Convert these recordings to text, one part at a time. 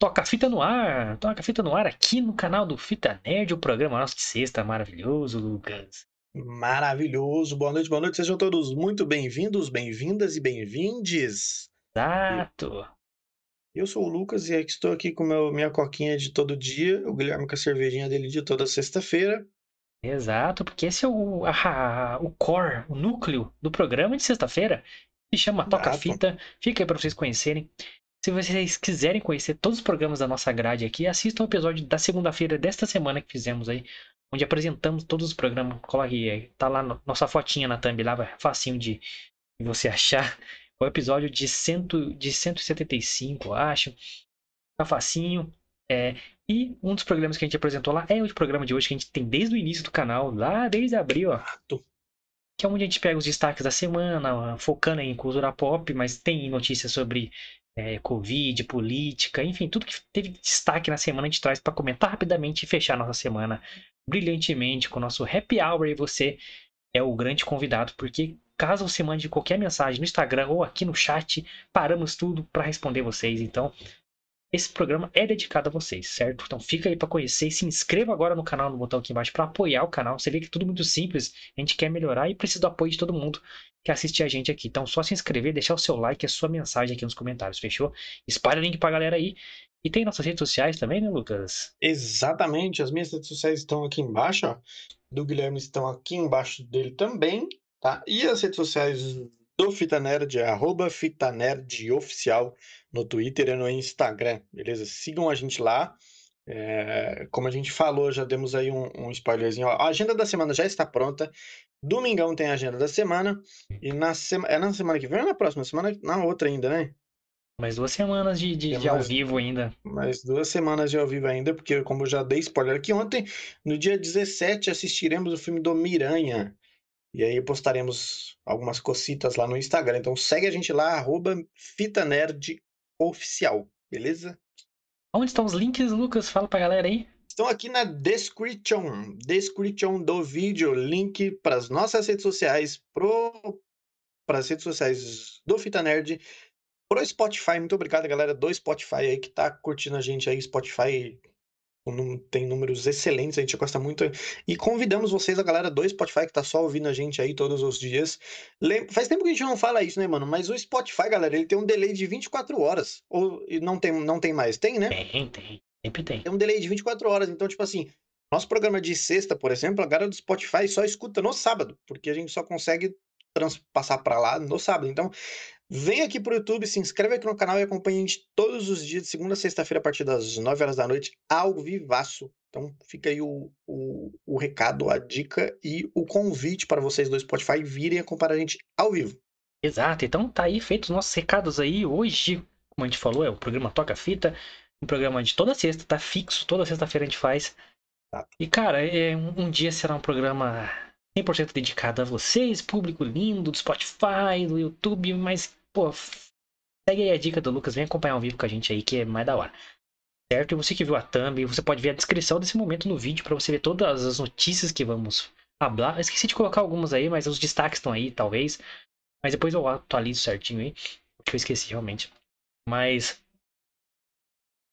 Toca Fita no ar, Toca Fita no ar aqui no canal do Fita Nerd, o programa nosso de sexta maravilhoso, Lucas. Maravilhoso, boa noite, boa noite, sejam todos muito bem-vindos, bem-vindas e bem-vindes. Exato. Eu sou o Lucas e estou aqui com meu, minha coquinha de todo dia, o Guilherme com a cervejinha dele de toda sexta-feira. Exato, porque esse é o, a, o core, o núcleo do programa de sexta-feira. Se chama Toca. Fita, fica aí para vocês conhecerem. Se vocês quiserem conhecer todos os programas da nossa grade aqui, assistam o episódio da segunda-feira desta semana que fizemos aí, onde apresentamos todos os programas. Coloque aí, tá lá no- nossa fotinha na thumb lá, facinho de, você achar. O episódio de, cento, de 175, eu acho. Tá facinho. É, e um dos programas que a gente apresentou lá é o programa de hoje que a gente tem desde o início do canal, lá desde abril, ó que é onde a gente pega os destaques da semana, focando em cultura pop, mas tem notícias sobre é, Covid, política, enfim, tudo que teve destaque na semana a gente traz para comentar rapidamente e fechar nossa semana brilhantemente com o nosso happy hour e você é o grande convidado, porque caso você mande qualquer mensagem no Instagram ou aqui no chat, paramos tudo para responder vocês. Então, esse programa é dedicado a vocês, certo? Então fica aí para conhecer e se inscreva agora no canal, no botão aqui embaixo, para apoiar o canal. Você vê que é tudo muito simples, a gente quer melhorar e precisa do apoio de todo mundo que assiste a gente aqui. Então só se inscrever, deixar o seu like e a sua mensagem aqui nos comentários, fechou? Espalha o link pra galera aí. E tem nossas redes sociais também, né, Lucas? Exatamente, as minhas redes sociais estão aqui embaixo, ó. Do Guilherme estão aqui embaixo dele também, tá? E as redes sociais do Fita Nerd é arroba Fita Nerd Oficial no Twitter e no Instagram, beleza? Sigam a gente lá. É, como a gente falou, já demos aí um, um spoilerzinho. ó. A agenda da semana já está pronta. Domingão tem a agenda da semana. E na sema... é na semana que vem ou na próxima semana? Na outra ainda, né? Mais duas semanas de, de, de ao vivo ainda. mais duas semanas de ao vivo ainda, porque como eu já dei spoiler aqui ontem, no dia 17 assistiremos o filme do Miranha. E aí postaremos algumas cocitas lá no Instagram. Então segue a gente lá, arroba Fita Nerd Oficial, beleza? Onde estão os links, Lucas? Fala pra galera aí. Estão aqui na description, description do vídeo, link para as nossas redes sociais, para as redes sociais do Fita Nerd, pro Spotify. Muito obrigado, galera do Spotify aí que tá curtindo a gente aí. Spotify tem números excelentes, a gente gosta muito. E convidamos vocês, a galera do Spotify que tá só ouvindo a gente aí todos os dias. Faz tempo que a gente não fala isso, né, mano? Mas o Spotify, galera, ele tem um delay de 24 horas. Ou e não tem, não tem mais? Tem, né? Tem, tem. Sempre tem. tem um delay de 24 horas. Então, tipo assim, nosso programa de sexta, por exemplo, a galera do Spotify só escuta no sábado, porque a gente só consegue transpassar pra lá no sábado. Então, vem aqui pro YouTube, se inscreve aqui no canal e acompanha a gente todos os dias, de segunda a sexta-feira, a partir das 9 horas da noite, ao vivaço. Então, fica aí o, o, o recado, a dica e o convite para vocês do Spotify virem acompanhar a gente ao vivo. Exato, então tá aí feitos os nossos recados aí. Hoje, como a gente falou, é o programa Toca Fita. Um programa de toda sexta, tá fixo, toda sexta-feira a gente faz. Tá. E cara, é, um, um dia será um programa 100% dedicado a vocês, público lindo do Spotify, do YouTube, mas, pô, segue aí a dica do Lucas, vem acompanhar ao vivo com a gente aí, que é mais da hora. Certo? E você que viu a thumb, você pode ver a descrição desse momento no vídeo para você ver todas as notícias que vamos falar. Eu esqueci de colocar algumas aí, mas os destaques estão aí, talvez. Mas depois eu atualizo certinho aí, porque eu esqueci realmente. Mas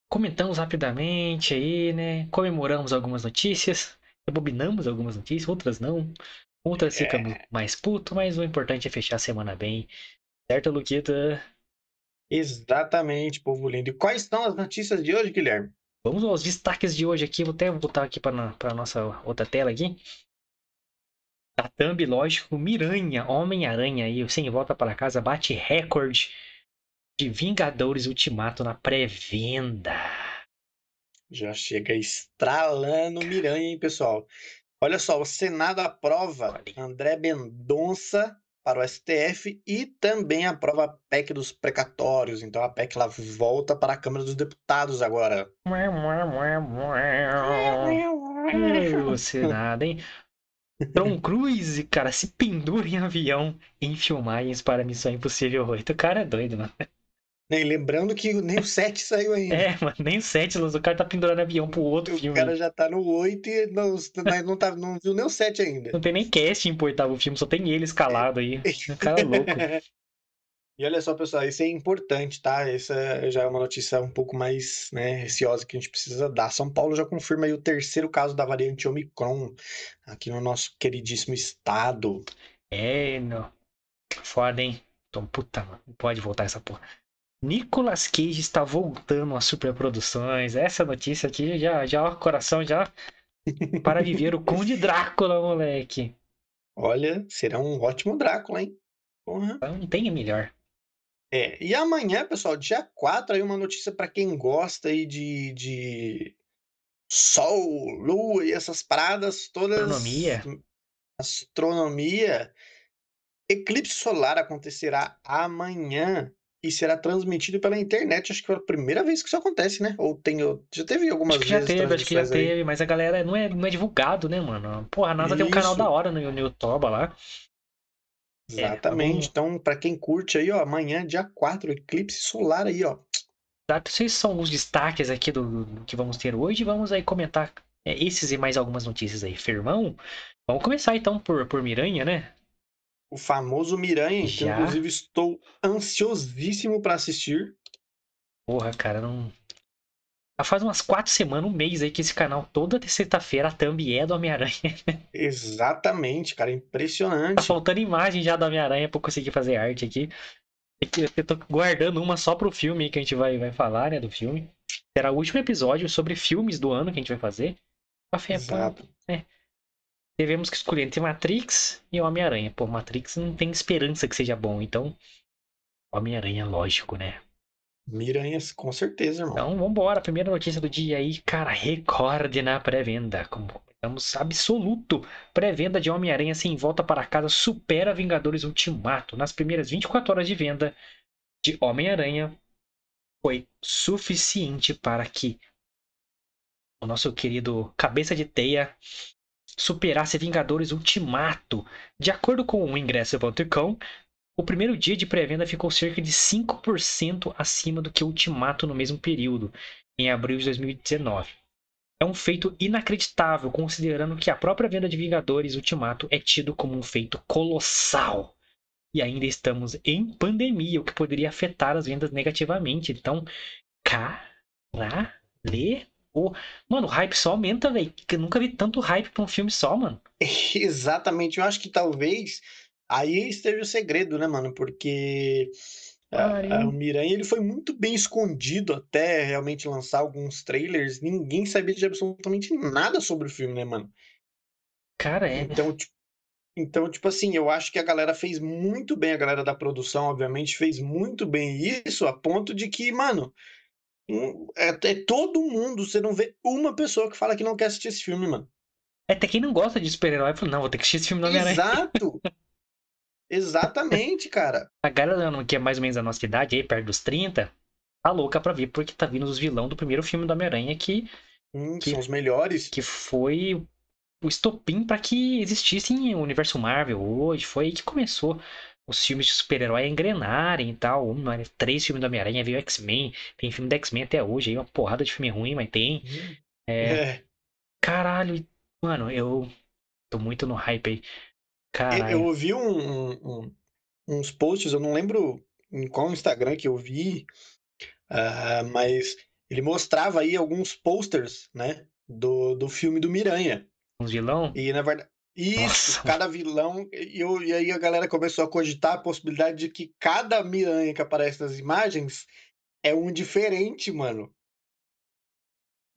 comentamos rapidamente aí, né? Comemoramos algumas notícias, rebobinamos algumas notícias, outras não. Outras É. ficamos mais puto, mas o importante é fechar a semana bem. Certo, Luquita? Exatamente, povo lindo. E quais são as notícias de hoje, Guilherme? Vamos aos destaques de hoje aqui. Vou até voltar aqui para a nossa outra tela aqui. A thumb, lógico, Miranha, Homem-Aranha aí, sem volta para casa, bate recorde de Vingadores Ultimato na pré-venda. Já chega estralando Miranha, hein, pessoal? Olha só, o Senado aprova Olha. André Mendonça para o STF e também aprova a PEC dos precatórios. Então a PEC ela volta para a Câmara dos Deputados agora. Você nada, hein? Tom Cruise, cara, se pendura em avião em filmagens para Missão Impossível 8. O cara é doido, mano. Lembrando que nem o 7 saiu ainda. É, mano, nem o 7, o cara tá pendurando avião pro outro o filme. cara já tá no 8 e não, não, tá, não viu nem o 7 ainda. Não tem nem casting pro oitavo filme, só tem ele escalado aí. O cara é louco. E olha só, pessoal, isso é importante, tá? Essa já é uma notícia um pouco mais, né, receosa que a gente precisa dar. São Paulo já confirma aí o terceiro caso da variante Omicron aqui no nosso queridíssimo estado. É, não. Foda, hein? Então, puta, mano. Não pode voltar essa porra. Nicolas Cage está voltando às superproduções. Essa notícia aqui já, já, coração já para viver o Conde Drácula, moleque. Olha, será um ótimo Drácula, hein? Porra. Não tem melhor. É, e amanhã, pessoal, dia 4, aí uma notícia para quem gosta aí de, de Sol, Lua e essas paradas todas. Astronomia. Astronomia. Eclipse solar acontecerá amanhã e será transmitido pela internet. Acho que pela primeira vez que isso acontece, né? Ou tem. Já teve algumas acho que já vezes. teve, acho que já aí. teve, mas a galera não é, não é divulgado, né, mano? Porra, a NASA tem um canal Isso. da hora no, no lá. É, Exatamente. vamos- Então, para quem curte aí, ó, amanhã, dia 4, eclipse solar aí, ó. Tá, Esses são os destaques aqui do, do que vamos ter hoje. Vamos aí comentar é, esses e mais algumas notícias aí. Firmão, vamos começar então por, por Miranha, né? O famoso Miranha, que Já? inclusive estou ansiosíssimo para assistir. Porra, cara, não. Já faz umas quatro semanas, um mês aí que esse canal, toda sexta-feira, a thumb é do Homem-Aranha. Exatamente, cara, Tá impressionante. faltando imagem já do Homem-Aranha pra eu conseguir fazer arte aqui. É Eu tô guardando uma só pro filme que a gente vai, vai falar, né, do filme. Será o último episódio sobre filmes do ano que a gente vai fazer. Café é pão. Exato. Devemos que escolher entre Matrix e Homem-Aranha. Pô, Matrix não tem esperança que seja bom, então. Homem-Aranha, lógico, né? Miranhas, com certeza, irmão. Então, vambora. Primeira notícia do dia aí, cara, recorde na pré-venda. Como estamos absoluto. Pré-venda de Homem-Aranha sem volta para casa supera Vingadores Ultimato. Nas primeiras 24 horas de venda de Homem-Aranha, foi suficiente para que o nosso querido Cabeça de Teia superasse Vingadores Ultimato. De acordo com o ingresso.com, o primeiro dia de pré-venda ficou cerca de 5% acima do que Ultimato no mesmo período, em abril de 2019. É um feito inacreditável, considerando que a própria venda de Vingadores Ultimato é tido como um feito colossal. E ainda estamos em pandemia, o que poderia afetar as vendas negativamente. Então, caralho. Mano, o hype só aumenta, velho. Eu nunca vi tanto hype pra um filme só, mano. Exatamente. Eu acho que talvez aí esteja o segredo, né, mano? Porque a- Caralho. a- o Miranha ele foi muito bem escondido até realmente lançar alguns trailers. Ninguém sabia de absolutamente nada sobre o filme, né, mano? Cara, é. Então, tipo, então, tipo assim, eu acho que a galera fez muito bem, a galera da produção, obviamente, fez muito bem isso, a ponto de que, mano, é, é todo mundo, você não vê uma pessoa que fala que não quer assistir esse filme, mano. É, Até quem não gosta de super-herói fala, não, vou ter que assistir esse filme do Homem-Aranha. Exato! Exatamente, cara. A galera que é mais ou menos da nossa idade, aí, perto dos 30, tá louca pra vir, porque tá vindo os vilão do primeiro filme do Homem-Aranha, que, Hum, Que- São os melhores. que foi o estopim pra que existisse o universo Marvel hoje. Foi aí que começou os filmes de super-herói a engrenarem e tal. Três filmes do Homem-Aranha, veio X-Men, tem filme da X-Men até hoje, aí uma porrada de filme ruim, mas tem. É. Caralho, e- mano, eu tô muito no hype aí. Caralho. eu ouvi um- um- uns posts, eu não lembro em qual Instagram que eu vi, ah, mas ele mostrava aí alguns posters, né, do, do filme do Miranha. Uns vilão? E na verdade, isso, Nossa. cada vilão, e, eu- e aí a galera começou a cogitar a possibilidade de que cada Miranha que aparece nas imagens é um diferente, mano.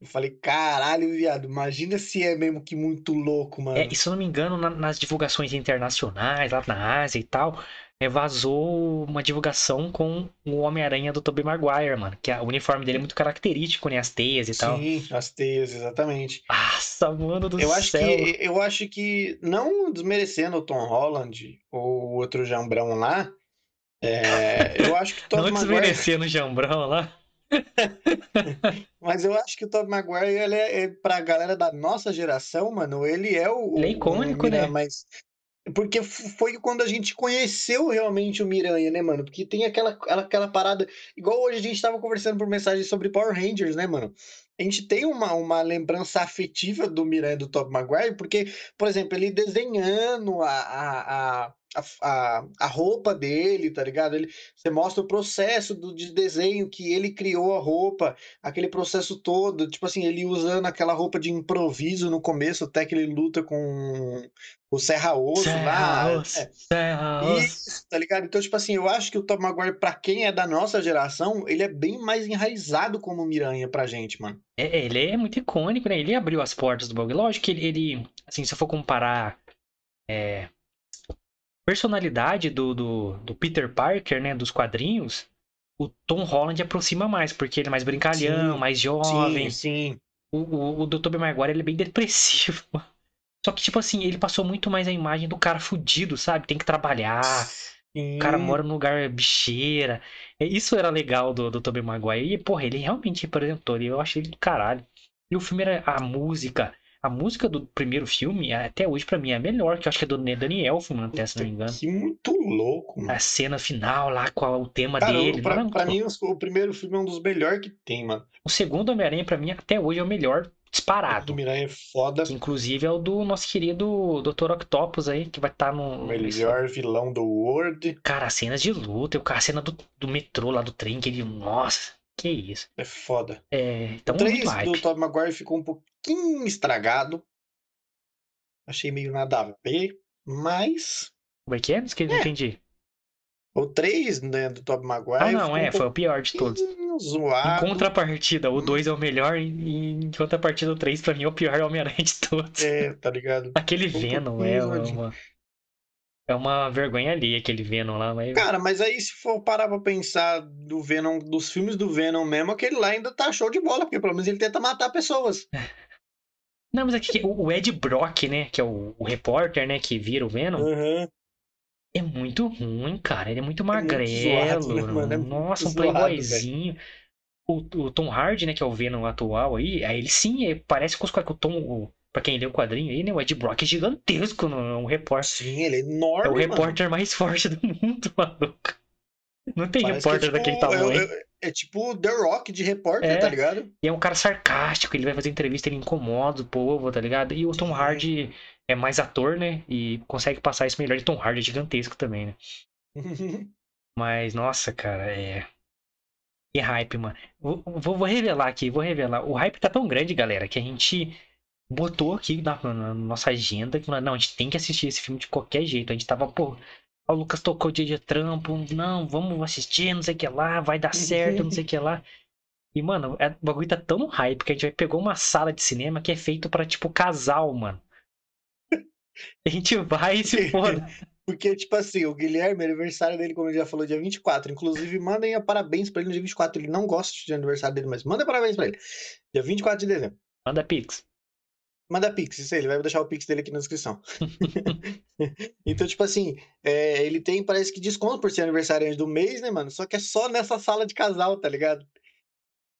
Eu falei, caralho, viado, imagina se é mesmo que muito louco, mano. É, e se eu não me engano, na- nas divulgações internacionais, lá na Ásia e tal, é, vazou uma divulgação com o Homem-Aranha do Tobey Maguire, mano. Que a- o uniforme dele é muito característico, né? As teias e tal. Sim, as teias, exatamente. Nossa, mano do Eu acho céu. que eu acho que não desmerecendo o Tom Holland ou o outro jambrão lá, é, eu acho que o Tom Não Maguire, desmerecendo o Jambrão lá. mas eu acho que o Tom Maguire ele é, é pra galera da nossa geração, mano, ele é o, Ele é icônico, o Miranha né? mais porque foi quando a gente conheceu realmente o Miranha, né, mano? Porque tem aquela, aquela parada. Igual hoje a gente tava conversando por mensagem sobre Power Rangers, né, mano? A gente tem uma, uma lembrança afetiva do Miranha do Tobey Maguire, porque, por exemplo, ele desenhando a, a, a, a, a, a roupa dele, tá ligado? Ele, você mostra o processo do, de desenho que ele criou a roupa, aquele processo todo, tipo assim, ele usando aquela roupa de improviso no começo, até que ele luta com o Serra Osso Serra lá. Osso, é. Serra Osso. Isso, tá ligado? Então, tipo assim, eu acho que o Tom Maguire, pra quem é da nossa geração, ele é bem mais enraizado como Miranha pra gente, mano. É, ele é muito icônico, né? Ele abriu as portas do bagulho. Lógico que ele, ele assim, se eu for comparar é, personalidade do, do, do Peter Parker, né, dos quadrinhos, o Tom Holland aproxima mais, porque ele é mais brincalhão, Sim, mais jovem. Sim, sim. O, o, o Tobey Maguire, ele é bem depressivo. Só que, tipo assim, ele passou muito mais a imagem do cara fudido, sabe? Tem que trabalhar, Sim. o cara mora num lugar bicheira. É, Isso era legal do, do Tobey Maguire. E, porra, ele realmente representou. Eu achei ele do caralho. E o filme era a música. A música do primeiro filme, até hoje, pra mim, é a melhor, que eu acho que é do Danny Elfman, até se não me engano. Que muito louco, mano. A cena final lá com a- o tema Cara, dele. pra, não, pra pô. mim, o primeiro filme é um dos melhores que tem, mano. O segundo Homem-Aranha, pra mim, até hoje é o melhor O do disparado. Miranha é foda. Que inclusive é o do nosso querido Dr. Octopus aí, que vai estar no. O melhor vilão do World. Cara, as cenas de luta, a cena do, do metrô lá do trem, que ele. Nossa, que isso. É foda. É, então, 3 do. Tobey Maguire ficou um pouquinho estragado. Achei meio nada a ver. Mas. Como é que é? Não É. entendi. O 3, né, do Tobey Maguire. Ah, não, é, um foi o pior de todos. pouquinho Em zoado. contrapartida, o 2 é o melhor, e em contrapartida, o 3 pra mim é o pior Homem-Aranha de todos. É, tá ligado? Aquele um Venom é uma. É uma vergonha ali, aquele Venom lá, mas. Cara, mas aí se for parar pra pensar do Venom, dos filmes do Venom mesmo, aquele lá ainda tá show de bola, porque pelo menos ele tenta matar pessoas. Não, mas aqui, o o Ed Brock, né, que é o, o repórter, né, que vira o Venom, Aham. é muito ruim, cara. Ele é muito muito magrelo. zoado, né, mano? É muito Nossa, um zoado, playboyzinho. O, o Tom Hardy, né, que é o Venom atual aí, aí ele sim, é- parece com os. O Tom, o, pra quem lê o quadrinho aí, né, o Ed Brock é gigantesco, no, é um repórter. Sim, ele é É enorme, o mano. repórter mais forte do mundo, maluco. Não tem Parece é repórter daquele tipo- tamanho. É, é- é tipo The Rock de repórter, É. tá ligado? E é um cara sarcástico, ele vai fazer entrevista, ele incomoda o povo, tá ligado? E o Tom Sim. Hardy é mais ator, né? E consegue passar isso melhor. E Tom Hardy é gigantesco também, né? Mas, nossa, cara, é. Que hype, mano. Vou, vou, vou revelar aqui, vou revelar. O hype tá tão grande, galera, que a gente botou aqui na, na nossa agenda que não, a gente tem que assistir esse filme de qualquer jeito. A gente tava, pô. O Lucas tocou dia de trampo, não, vamos assistir, não sei o que lá, vai dar certo, não sei o que lá. E, mano, é- o bagulho tá tão hype que a gente vai pegou uma sala de cinema que é feito pra, tipo, casal, mano. A gente vai e se foda. Porque, tipo assim, o Guilherme, aniversário dele, como ele já falou, dia 24. Inclusive, mandem a parabéns pra ele no dia 24. Ele não gosta de aniversário dele, mas manda parabéns pra ele. Dia 24 de dezembro. Manda Pix. Manda Pix, isso aí, ele vai deixar o Pix dele aqui na descrição. então, tipo assim, é, ele tem, parece que desconto por ser aniversariante do mês, né, mano? Só que é só nessa sala de casal, tá ligado?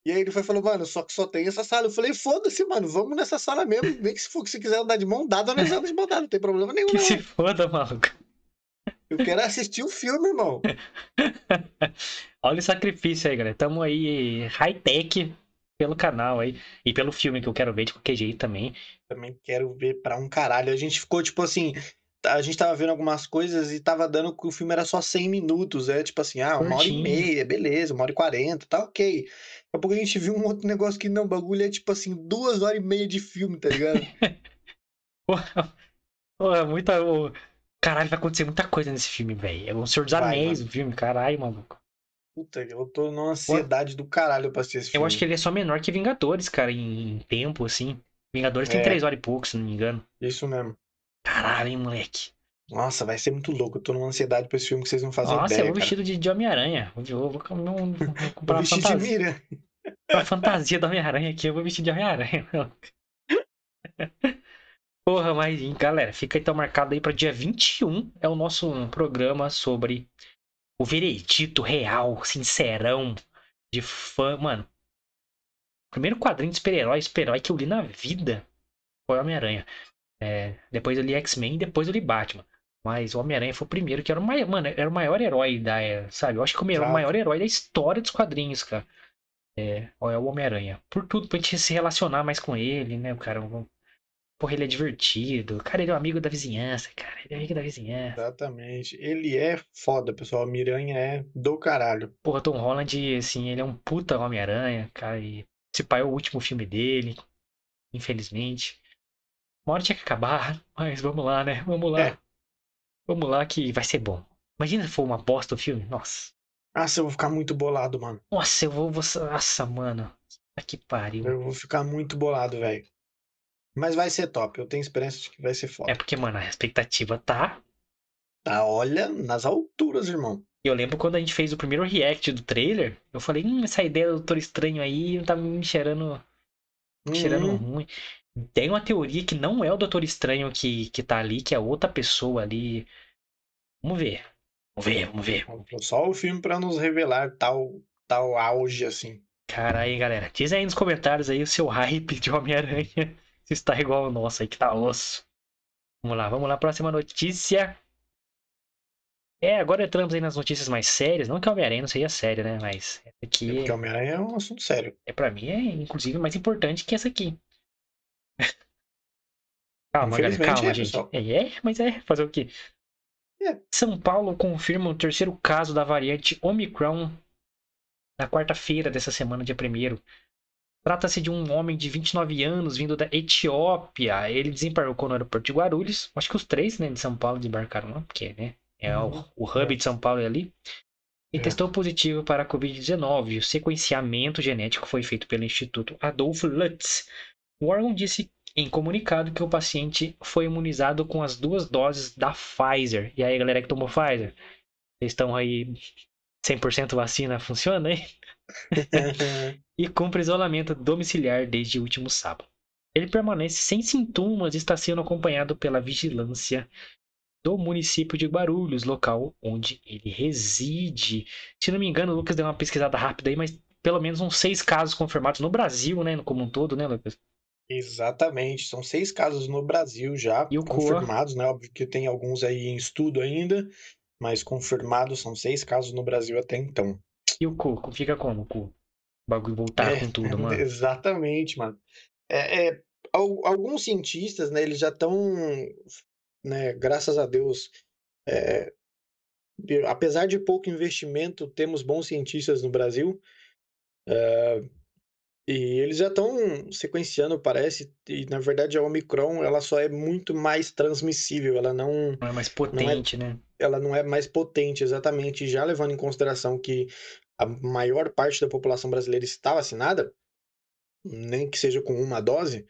E aí ele foi falou, mano, só que só tem essa sala. Eu falei, foda-se, mano, vamos nessa sala mesmo. Nem que se for que você quiser andar de mão dada, nós andamos de mão dada, não tem problema nenhum, Que não. se foda, maluco. Eu quero assistir o filme, irmão. Olha o sacrifício aí, galera. Tamo aí high-tech pelo canal aí. E pelo filme que eu quero ver de qualquer jeito também. Também quero ver pra um caralho. A gente ficou, tipo assim, a gente tava vendo algumas coisas e tava dando que o filme era só 100 minutos. É tipo assim, ah, uma hora e Curtinho. meia, beleza, uma hora e quarenta, tá ok. Daqui a pouco a gente viu um outro negócio que não, o bagulho é tipo assim, duas horas e meia de filme, tá ligado? Porra, porra, muita. Caralho, vai acontecer muita coisa nesse filme, velho. É o Senhor dos Vai, Anéis, o filme, caralho, maluco. Puta, eu tô numa ansiedade do caralho pra assistir esse Eu filme. acho que ele é só menor que Vingadores, cara, em, em tempo, assim. Vingadores tem É. três horas e pouco, se não me engano. Isso mesmo. Caralho, hein, moleque. Nossa, vai ser muito louco. Eu tô numa ansiedade pra esse filme que vocês não fazem Nossa, ideia, eu vou cara. vestido de, de Homem-Aranha. Eu vou, vou, vou- vou comprar Eu uma vesti de fantasia, mira. uma fantasia do Homem-Aranha aqui. Eu vou vestir de Homem-Aranha. Porra, mas, galera, fica então marcado aí pra dia 21. É o nosso programa sobre o veredito real, sincerão, de fã. Mano, o primeiro quadrinho de super-herói, super-herói que eu li na vida foi o Homem-Aranha. É, depois eu li X-Men, depois eu li Batman. Mas o Homem-Aranha foi o primeiro, que era o maior, mano, era o maior herói da, é, sabe? Eu acho que o maior, o maior herói da história dos quadrinhos, cara. É, é o Homem-Aranha. Por tudo, pra gente se relacionar mais com ele, né, cara? Porra, ele é divertido. Cara, ele é um amigo da vizinhança, cara. Ele é amigo da vizinhança. Exatamente. Ele é foda, pessoal. Miranha é do caralho. Porra, Tom Holland, assim, ele é um puta Homem-Aranha, cara. E esse pai é o último filme dele, infelizmente. Uma hora tinha que acabar, mas vamos lá, né? Vamos lá. É. Vamos lá que vai ser bom. Imagina se for uma bosta o filme. Nossa. Nossa, eu vou ficar muito bolado, mano. Nossa, eu vou. vou... Nossa, mano. Que pariu. Eu vou ficar muito bolado, velho. Mas vai ser top. Eu tenho esperança de que vai ser foda. É porque, mano, a expectativa tá. Tá, olha, nas alturas, irmão. E Eu lembro quando a gente fez o primeiro react do trailer, eu falei, hum, essa ideia do Doutor Estranho aí tá me cheirando, cheirando Uhum. ruim. Tem uma teoria que não é o Doutor Estranho que, que tá ali, que é outra pessoa ali. Vamos ver. Vamos ver, vamos ver. Só o filme pra nos revelar tal, tal auge assim. Cara, aí, galera, diz aí nos comentários aí o seu hype de Homem-Aranha. Está igual ao nosso aí, que tá osso. Vamos lá, vamos lá, próxima notícia. É, agora entramos aí nas notícias mais sérias. Não que Homem-Aranha não seja sério, né? Mas essa aqui, Porque Homem-Aranha é um assunto sério. é, pra mim, é inclusive mais importante que essa aqui. Calma, galera, calma, é, gente. pessoal. É, é, mas é, fazer o quê? É. São Paulo confirma o terceiro caso da variante Omicron na quarta-feira dessa semana, dia 1 Trata-se de um homem de 29 anos vindo da Etiópia. Ele desembarcou no aeroporto de Guarulhos. Acho que os três, né, de São Paulo desembarcaram lá, porque, né, é o, Uhum. o hub de São Paulo é ali. E É. testou positivo para a Covid-19. O sequenciamento genético foi feito pelo Instituto Adolfo Lutz. O órgão disse em comunicado que o paciente foi imunizado com as duas doses da Pfizer. E aí, galera que tomou Pfizer, vocês estão aí 100% vacina funciona, hein? e cumpre isolamento domiciliar desde o último sábado. Ele permanece sem sintomas e está sendo acompanhado pela vigilância do município de Guarulhos, local onde ele reside. Se não me engano, o Lucas deu uma pesquisada rápida aí, mas pelo menos uns seis casos confirmados no Brasil, né? Como um todo, né, Lucas? Exatamente. São seis casos no Brasil já E o Coa? confirmados, né? Óbvio que tem alguns aí em estudo ainda, mas confirmados são seis casos no Brasil até então. E o cu? Fica como o cu? Bagulho voltar É, com tudo, mano. Exatamente, mano. É, é, al- alguns cientistas, né, eles já estão, né, graças a Deus, é, apesar de pouco investimento, temos bons cientistas no Brasil, é, e eles já estão sequenciando, parece, e na verdade a Omicron, ela só é muito mais transmissível, ela não, Não é mais potente, né? ela não é mais potente, exatamente, já levando em consideração que a maior parte da população brasileira está vacinada, nem que seja com uma dose,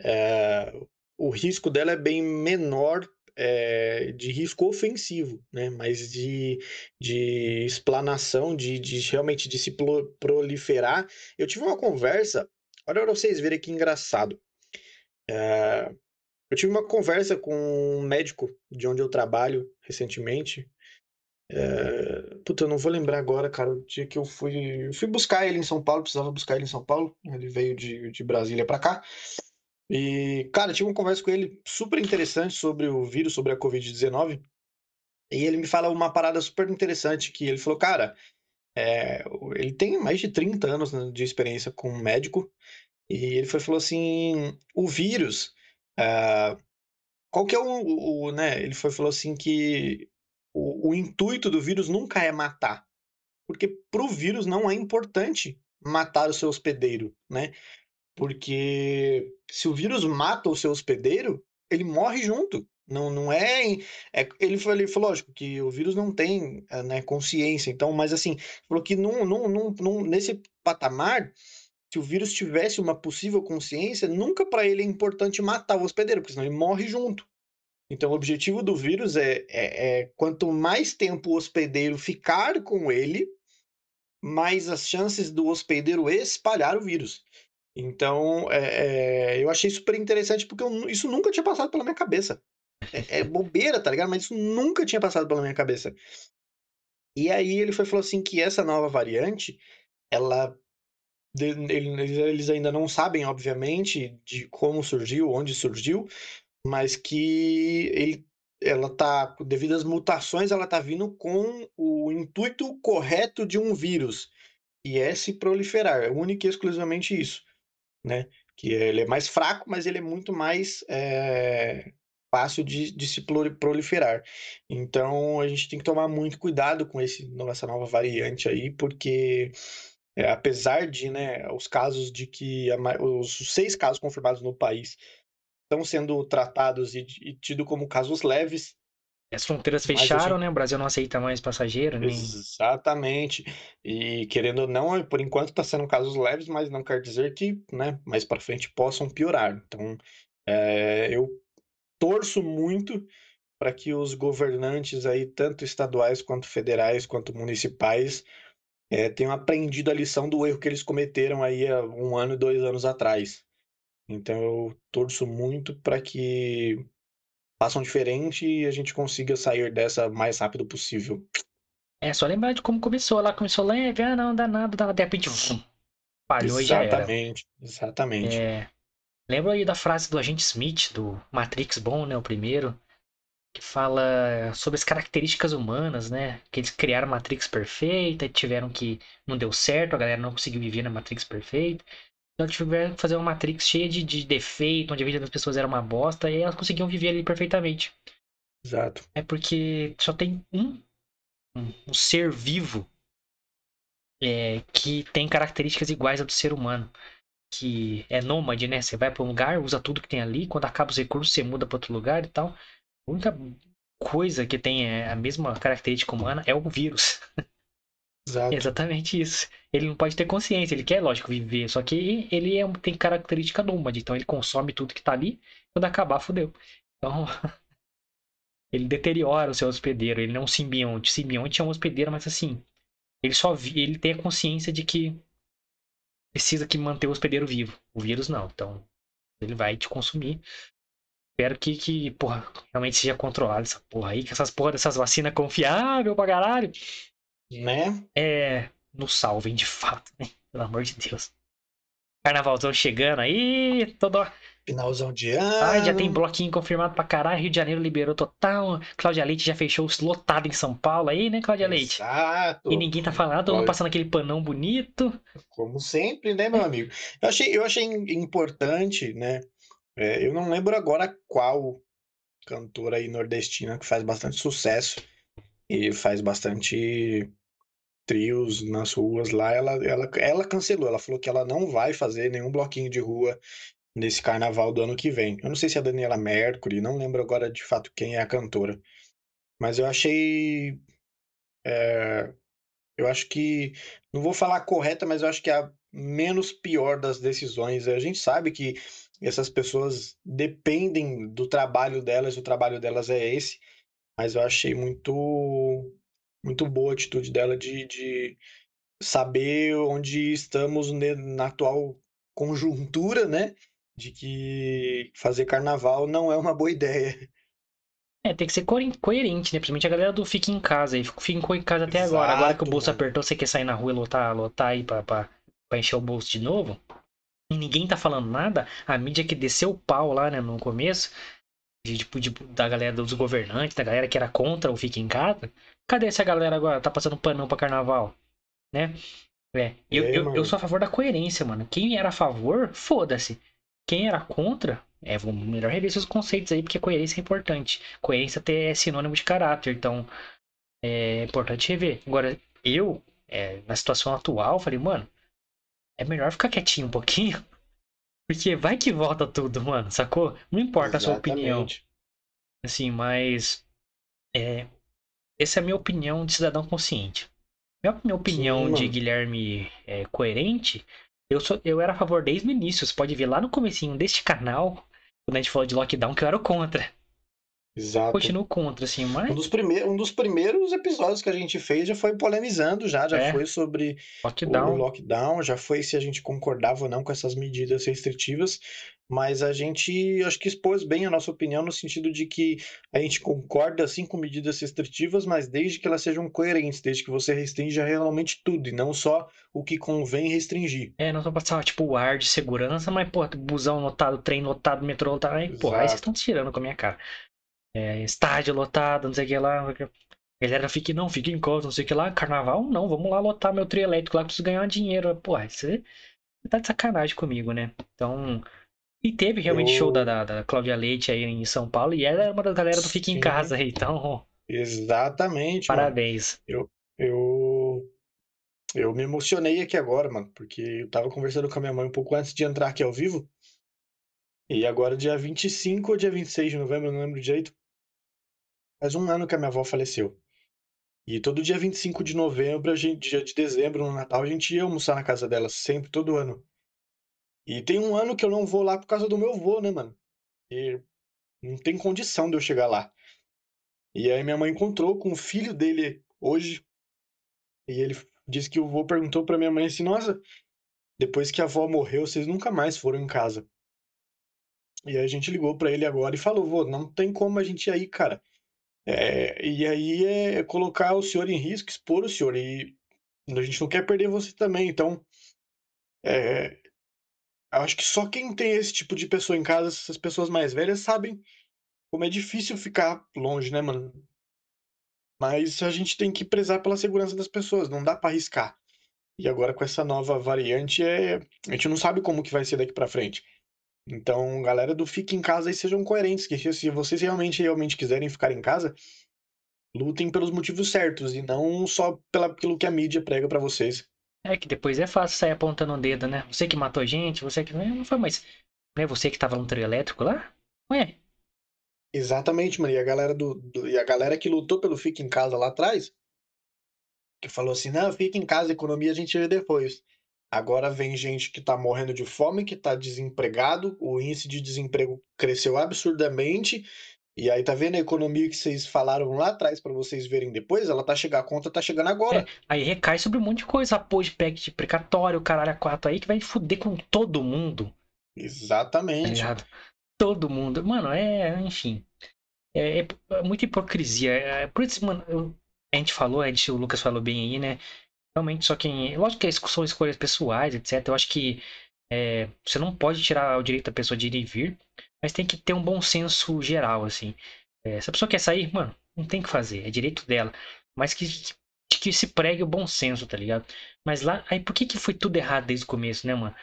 é, o risco dela é bem menor é, de risco ofensivo, né? Mas de, de explanação, de, de realmente de se pro- proliferar. Eu tive uma conversa, olha pra vocês verem que engraçado. É, eu tive uma conversa com um médico de onde eu trabalho recentemente. É, puta, eu não vou lembrar agora, cara, o dia que eu fui, eu fui buscar ele em São Paulo, precisava buscar ele em São Paulo. Ele veio de, de Brasília pra cá. E, cara, tive uma conversa com ele super interessante sobre o vírus, sobre a Covid-19. E ele me fala uma parada super interessante que ele falou, cara, é, ele tem mais de 30 anos né, de experiência com médico. E ele foi, falou assim, o vírus, ah, qual que é o, o- né? Ele foi, falou assim que o, o intuito do vírus nunca é matar, porque pro vírus não é importante matar o seu hospedeiro, né? Porque se o vírus mata o seu hospedeiro, ele morre junto. Não, não é, é- ele, falou, ele falou, lógico, que o vírus não tem eh, né, consciência, então, mas assim, falou que num, num, num, num- nesse patamar, se o vírus tivesse uma possível consciência, nunca para ele é importante matar o hospedeiro, porque senão ele morre junto. Então, o objetivo do vírus é, é, é quanto mais tempo o hospedeiro ficar com ele, mais as chances do hospedeiro espalhar o vírus. Então, é, é, eu achei super interessante porque eu isso nunca tinha passado pela minha cabeça. É, é bobeira, tá ligado? Mas isso nunca tinha passado pela minha cabeça. E aí ele foi falou assim que essa nova variante, ela eles ainda não sabem, obviamente, de como surgiu, onde surgiu, mas que ele, ela tá, devido às mutações, ela tá vindo com o intuito correto de um vírus, e é se proliferar, é única e exclusivamente isso, né? Que ele é mais fraco, mas ele é muito mais é, fácil de, de, se proliferar. Então a gente tem que tomar muito cuidado com esse, essa nova variante aí, porque é, apesar de né, os casos de que a, os seis casos confirmados no país estão sendo tratados e, e tido como casos leves, as fronteiras fecharam, gente... né? O Brasil não aceita mais passageiro. Nem... Exatamente. E querendo ou não, por enquanto está sendo casos leves, mas não quer dizer que, né, mais para frente possam piorar. Então, é, eu torço muito para que os governantes aí, tanto estaduais quanto federais, quanto municipais, é, tenham aprendido a lição do erro que eles cometeram aí há um ano, dois anos atrás. Então eu torço muito para que façam diferente e a gente consiga sair dessa mais rápido possível. É só lembrar de como começou. Lá começou leve, ah, não dá nada, dá, de repente vum, falhou e já era. Exatamente, exatamente. É, lembro aí da frase do agente Smith, do Matrix Bom, né, o primeiro, que fala sobre as características humanas, né? Que eles criaram a Matrix perfeita e tiveram que. Não deu certo, a galera não conseguiu viver na Matrix perfeita. Então tiveram que fazer uma Matrix cheia de, de defeito, onde a vida das pessoas era uma bosta, e elas conseguiam viver ali perfeitamente. Exato. É porque só tem um, um, um ser vivo é, que tem características iguais ao do ser humano. Que é nômade, né? Você vai para um lugar, usa tudo que tem ali, quando acaba os recursos, você muda para outro lugar e tal. A única coisa que tem é, a mesma característica humana é o vírus. Exato. Exatamente isso. Ele não pode ter consciência, ele quer, lógico, viver, só que ele é, tem característica nômade, então ele consome tudo que tá ali, quando acabar, fodeu. Então, ele deteriora o seu hospedeiro, ele não é um simbionte. Simbionte é um hospedeiro, mas assim, ele só vi, ele tem a consciência de que precisa que manter o hospedeiro vivo. O vírus não, então ele vai te consumir. Espero que, que porra, realmente seja controlado essa porra aí, que essas porra dessas vacinas confiável pra caralho. Né? É, nos salvem de fato, né? Pelo amor de Deus. Carnavalzão chegando aí, todo. Finalzão de ano. Ai, já tem bloquinho confirmado pra caralho. Rio de Janeiro liberou total. Cláudia Leite já fechou lotado em São Paulo aí, né, Cláudia Leite? Exato. E ninguém tá falando, todo mundo passando aquele panão bonito. Como sempre, né, meu amigo? Eu achei, eu achei importante, né? É, eu não lembro agora qual cantora aí nordestina que faz bastante sucesso e faz bastante trios nas ruas lá, ela, ela, ela cancelou. Ela falou que ela não vai fazer nenhum bloquinho de rua nesse carnaval do ano que vem. Eu não sei se é a Daniela Mercury, não lembro agora de fato quem é a cantora. Mas eu achei. É, eu acho que. Não vou falar correta, mas eu acho que é a menos pior das decisões. A gente sabe que essas pessoas dependem do trabalho delas, o trabalho delas é esse. Mas eu achei muito muito boa a atitude dela de, de saber onde estamos na atual conjuntura, né? De que fazer carnaval não é uma boa ideia. É, tem que ser coerente, né? Principalmente a galera do fica em casa aí. Ficou em casa até Exato, agora. Agora que o bolso mano. apertou, você quer sair na rua e lotar, lotar aí pra, pra, pra encher o bolso de novo? E ninguém tá falando nada. A mídia que desceu o pau lá, né, no começo, de, tipo, de, da galera dos governantes, da galera que era contra o Fique em Casa. Cadê essa galera agora? Tá passando panão pra carnaval? Né? É, eu, é, eu, eu, sou a favor da coerência, mano. Quem era a favor, foda-se. Quem era contra, é, melhor rever seus conceitos aí, porque coerência é importante. Coerência até é sinônimo de caráter, então é importante rever. Agora, eu, é, na situação atual, falei, mano, é melhor ficar quietinho um pouquinho porque vai que volta tudo, mano, sacou? Não importa Exatamente. a sua opinião. Assim, mas. É, essa é a minha opinião de cidadão consciente. Minha, minha opinião Sim, de Guilherme é, coerente, eu, sou, eu era a favor desde o início. Você pode ver lá no comecinho deste canal, quando a gente falou de lockdown, que eu era contra. Exato. Continuo contra, assim, mas. Um dos, primeiros, um dos primeiros episódios que a gente fez já foi polemizando, já, já é. foi sobre lockdown. o lockdown, já foi se a gente concordava ou não com essas medidas restritivas, mas a gente acho que expôs bem a nossa opinião no sentido de que a gente concorda sim com medidas restritivas, mas desde que elas sejam coerentes, desde que você restrinja realmente tudo e não só o que convém restringir. É, não só passar tipo o ar de segurança, mas pô, busão lotado, trem lotado, metrô lotado, aí, pô, aí vocês estão tirando com a minha cara é, estádio lotado, não sei o que lá. A galera fica, não, fica em casa, não sei o que lá. Carnaval, não, vamos lá lotar meu trio elétrico lá, preciso ganhar dinheiro. Pô, você tá de sacanagem comigo, né? Então. E teve realmente Eu- show da, da, da Cláudia Leite aí em São Paulo e ela era uma da galera do Fica em. Casa aí, então, Exatamente, mano. parabéns. Eu, eu me emocionei aqui agora, mano, porque eu tava conversando com a minha mãe um pouco antes de entrar aqui ao vivo. E agora, dia 25 ou dia 26 de novembro, eu não lembro direito. Faz um ano que a minha avó faleceu. E todo dia 25 de novembro, a gente, dia de dezembro, no Natal, a gente ia almoçar na casa dela, sempre, todo ano. E tem um ano que eu não vou lá por causa do meu avô, né, mano? E não tem condição de eu chegar lá. E aí minha mãe encontrou com o filho dele hoje. E ele disse que o vô perguntou pra minha mãe assim: Nossa, depois que a avó morreu, vocês nunca mais foram em casa. E aí a gente ligou pra ele agora e falou: Vô, não tem como a gente ir aí, cara. É, e aí é colocar o senhor em risco, expor o senhor. E a gente não quer perder você também. Então, é, acho que só quem tem esse tipo de pessoa em casa, essas pessoas mais velhas, sabem como é difícil ficar longe, né, mano? Mas a gente tem que prezar pela segurança das pessoas, não dá pra arriscar. E agora com essa nova variante, é... a gente não sabe como que vai ser daqui pra frente. Então, galera do Fique em Casa aí sejam coerentes, que se vocês realmente, realmente quiserem ficar em casa, lutem pelos motivos certos e não só pela- pelo que a mídia prega pra vocês. É que depois é fácil sair apontando o dedo, né? Você que matou a gente, você que. Não foi mais. Não é você que tava no trio elétrico lá? Ué, Exatamente, mano. E a galera do, do- e a galera que lutou pelo Fique em Casa lá atrás, que falou assim, não, fica em casa, economia a gente vê depois. Agora vem gente que tá morrendo de fome, que tá desempregado, o índice de desemprego cresceu absurdamente. E aí, tá vendo a economia que vocês falaram lá atrás pra vocês verem depois? Ela tá chegando, a conta tá chegando agora. aí recai sobre um monte de coisa, apoio de PEC de precatório, caralho, a quatro aí, que vai fuder com todo mundo. Tá Exatamente. ligado? Todo mundo. Mano, é, enfim. É, é- é muita hipocrisia. É, por isso, mano, eu- a gente falou, a gente, o Lucas falou bem aí, né? Realmente, só quem. Lógico que são escolhas pessoais, etc. Eu acho que é, você não pode tirar o direito da pessoa de ir e vir, mas tem que ter um bom senso geral, assim. É, se a pessoa quer sair, mano, não tem que fazer, é direito dela. Mas que, que, que se pregue o bom senso, tá ligado? Mas lá, aí por que que foi tudo errado desde o começo, né, mano?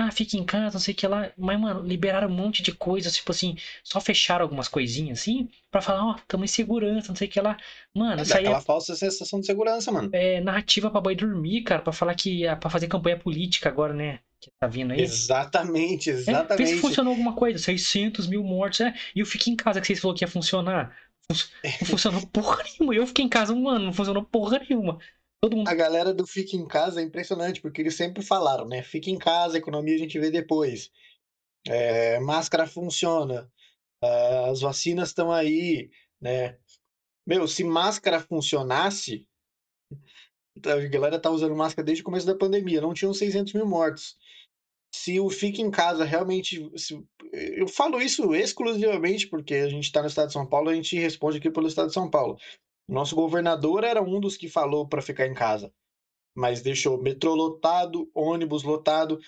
Ah, fica em casa, não sei o que lá. Mas, mano, liberaram um monte de coisas, tipo assim, só fecharam algumas coisinhas assim, pra falar, ó, tamo em segurança, não sei o que lá. Mano, isso Dá aí é, aquela falsa sensação de segurança, mano. é narrativa pra boi dormir, cara, pra falar que é pra fazer campanha política agora, né? Que tá vindo aí. Exatamente, É, vê se exatamente. funcionou alguma coisa, 600 mil mortos, é. E eu fiquei em casa que vocês falaram que ia funcionar. Fun- Não funcionou porra nenhuma. Eu fiquei em casa um ano, não funcionou porra nenhuma. Todo mundo. A galera do Fica em Casa é impressionante, porque eles sempre falaram, né? Fica em casa, economia a gente vê depois. É, máscara funciona, ah, as vacinas estão aí, né? Meu, se máscara funcionasse, a galera tá usando máscara desde o começo da pandemia, não tinham 600 mil mortos. Se o Fica em Casa realmente. se- eu falo isso exclusivamente porque a gente está no estado de São Paulo, a gente responde aqui pelo estado de São Paulo. Nosso governador era um dos que falou para ficar em casa, mas deixou metrô lotado, ônibus lotado.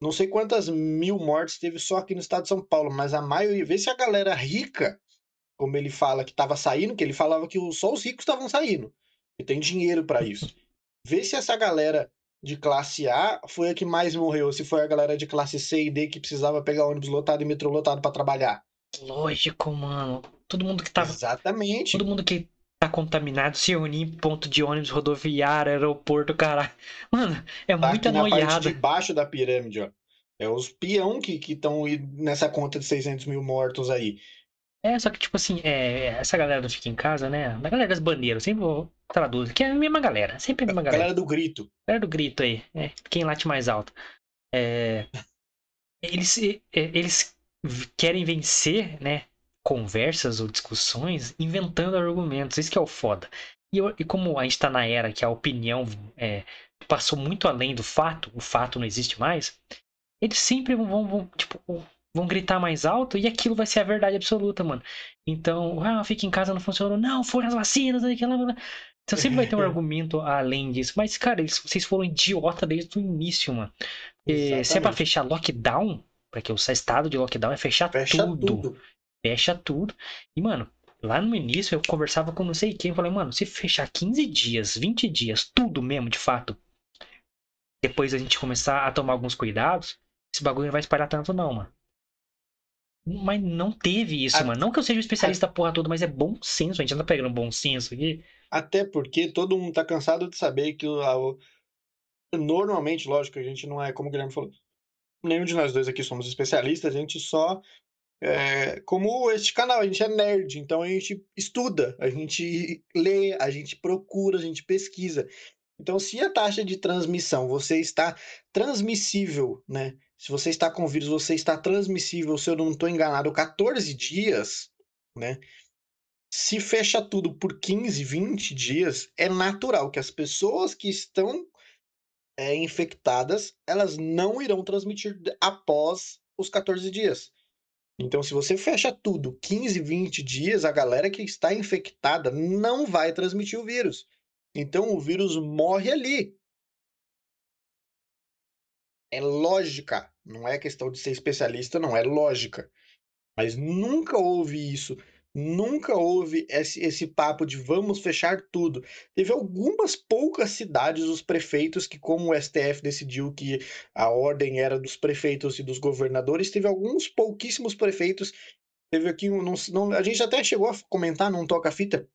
Não sei quantas mil mortes teve só aqui no estado de São Paulo, mas a maioria. Vê se a galera rica, como ele fala que estava saindo, que ele falava que só os ricos estavam saindo, que tem dinheiro para isso. Vê se essa galera de classe A foi a que mais morreu, se foi a galera de classe C e D que precisava pegar ônibus lotado e metrô lotado para trabalhar. Lógico, mano. Todo mundo que tava. Exatamente. Todo mundo que tá contaminado se reunir em ponto de ônibus, rodoviário, aeroporto, caralho. Mano, é Tá muita na parte noiada. de baixo da pirâmide, ó. É os peão que estão nessa conta de 600 mil mortos aí. É, só que, tipo assim, é, essa galera do Fica em Casa, né? A galera das bandeiras, sempre vou traduzir, que é a mesma galera, sempre a mesma galera. Galera do grito. Galera do grito aí, é, quem late mais alto. É, eles, é, eles querem vencer, né? Conversas ou discussões inventando argumentos, isso que é o foda. E, eu- e como a gente tá na era que a opinião é, passou muito além do fato, o fato não existe mais, eles sempre vão, vão, tipo, vão gritar mais alto e aquilo vai ser a verdade absoluta, mano. Então, ah, fica em casa não funcionou. Não, foram as vacinas, que blá. Então sempre vai ter um argumento além disso. Mas, cara, eles- vocês foram idiota desde o início, mano. Porque se é pra fechar lockdown, porque o estado de lockdown é fechar Fecha tudo. tudo. Fecha tudo. E, mano, lá no início eu conversava com não sei quem. Eu falei, mano, se fechar 15 dias, 20 dias, tudo mesmo, de fato. depois a gente começar a tomar alguns cuidados, esse bagulho não vai espalhar tanto, não, mano. Mas não teve isso, A- mano. Não que eu seja um especialista da porra toda, mas é bom senso. A gente não tá pegando bom senso aqui. Até porque todo mundo tá cansado de saber que o, a- o- normalmente, lógico, a gente não é, como o Guilherme falou, nenhum de nós dois aqui somos especialistas, a gente só. É, como este canal, a gente é nerd, então a gente estuda, a gente lê, a gente procura, a gente pesquisa. Então, se a taxa de transmissão, você está transmissível, né? Se você está com vírus, você está transmissível, se eu não estou enganado, 14 dias, né? Se fecha tudo por 15, 20 dias, é natural que as pessoas que estão é, infectadas, elas não irão transmitir após os 14 dias. Então, se você fecha tudo 15, 20 dias, a galera que está infectada não vai transmitir o vírus. Então, o vírus morre ali. É lógica, não é questão de ser especialista, não, é lógica. Mas nunca houve isso. Nunca houve esse, esse papo de vamos fechar tudo. Teve algumas poucas cidades, os prefeitos, que, como o STF decidiu que a ordem era dos prefeitos e dos governadores, teve alguns pouquíssimos prefeitos. Teve aqui um. não- a gente até chegou a comentar num toca-fita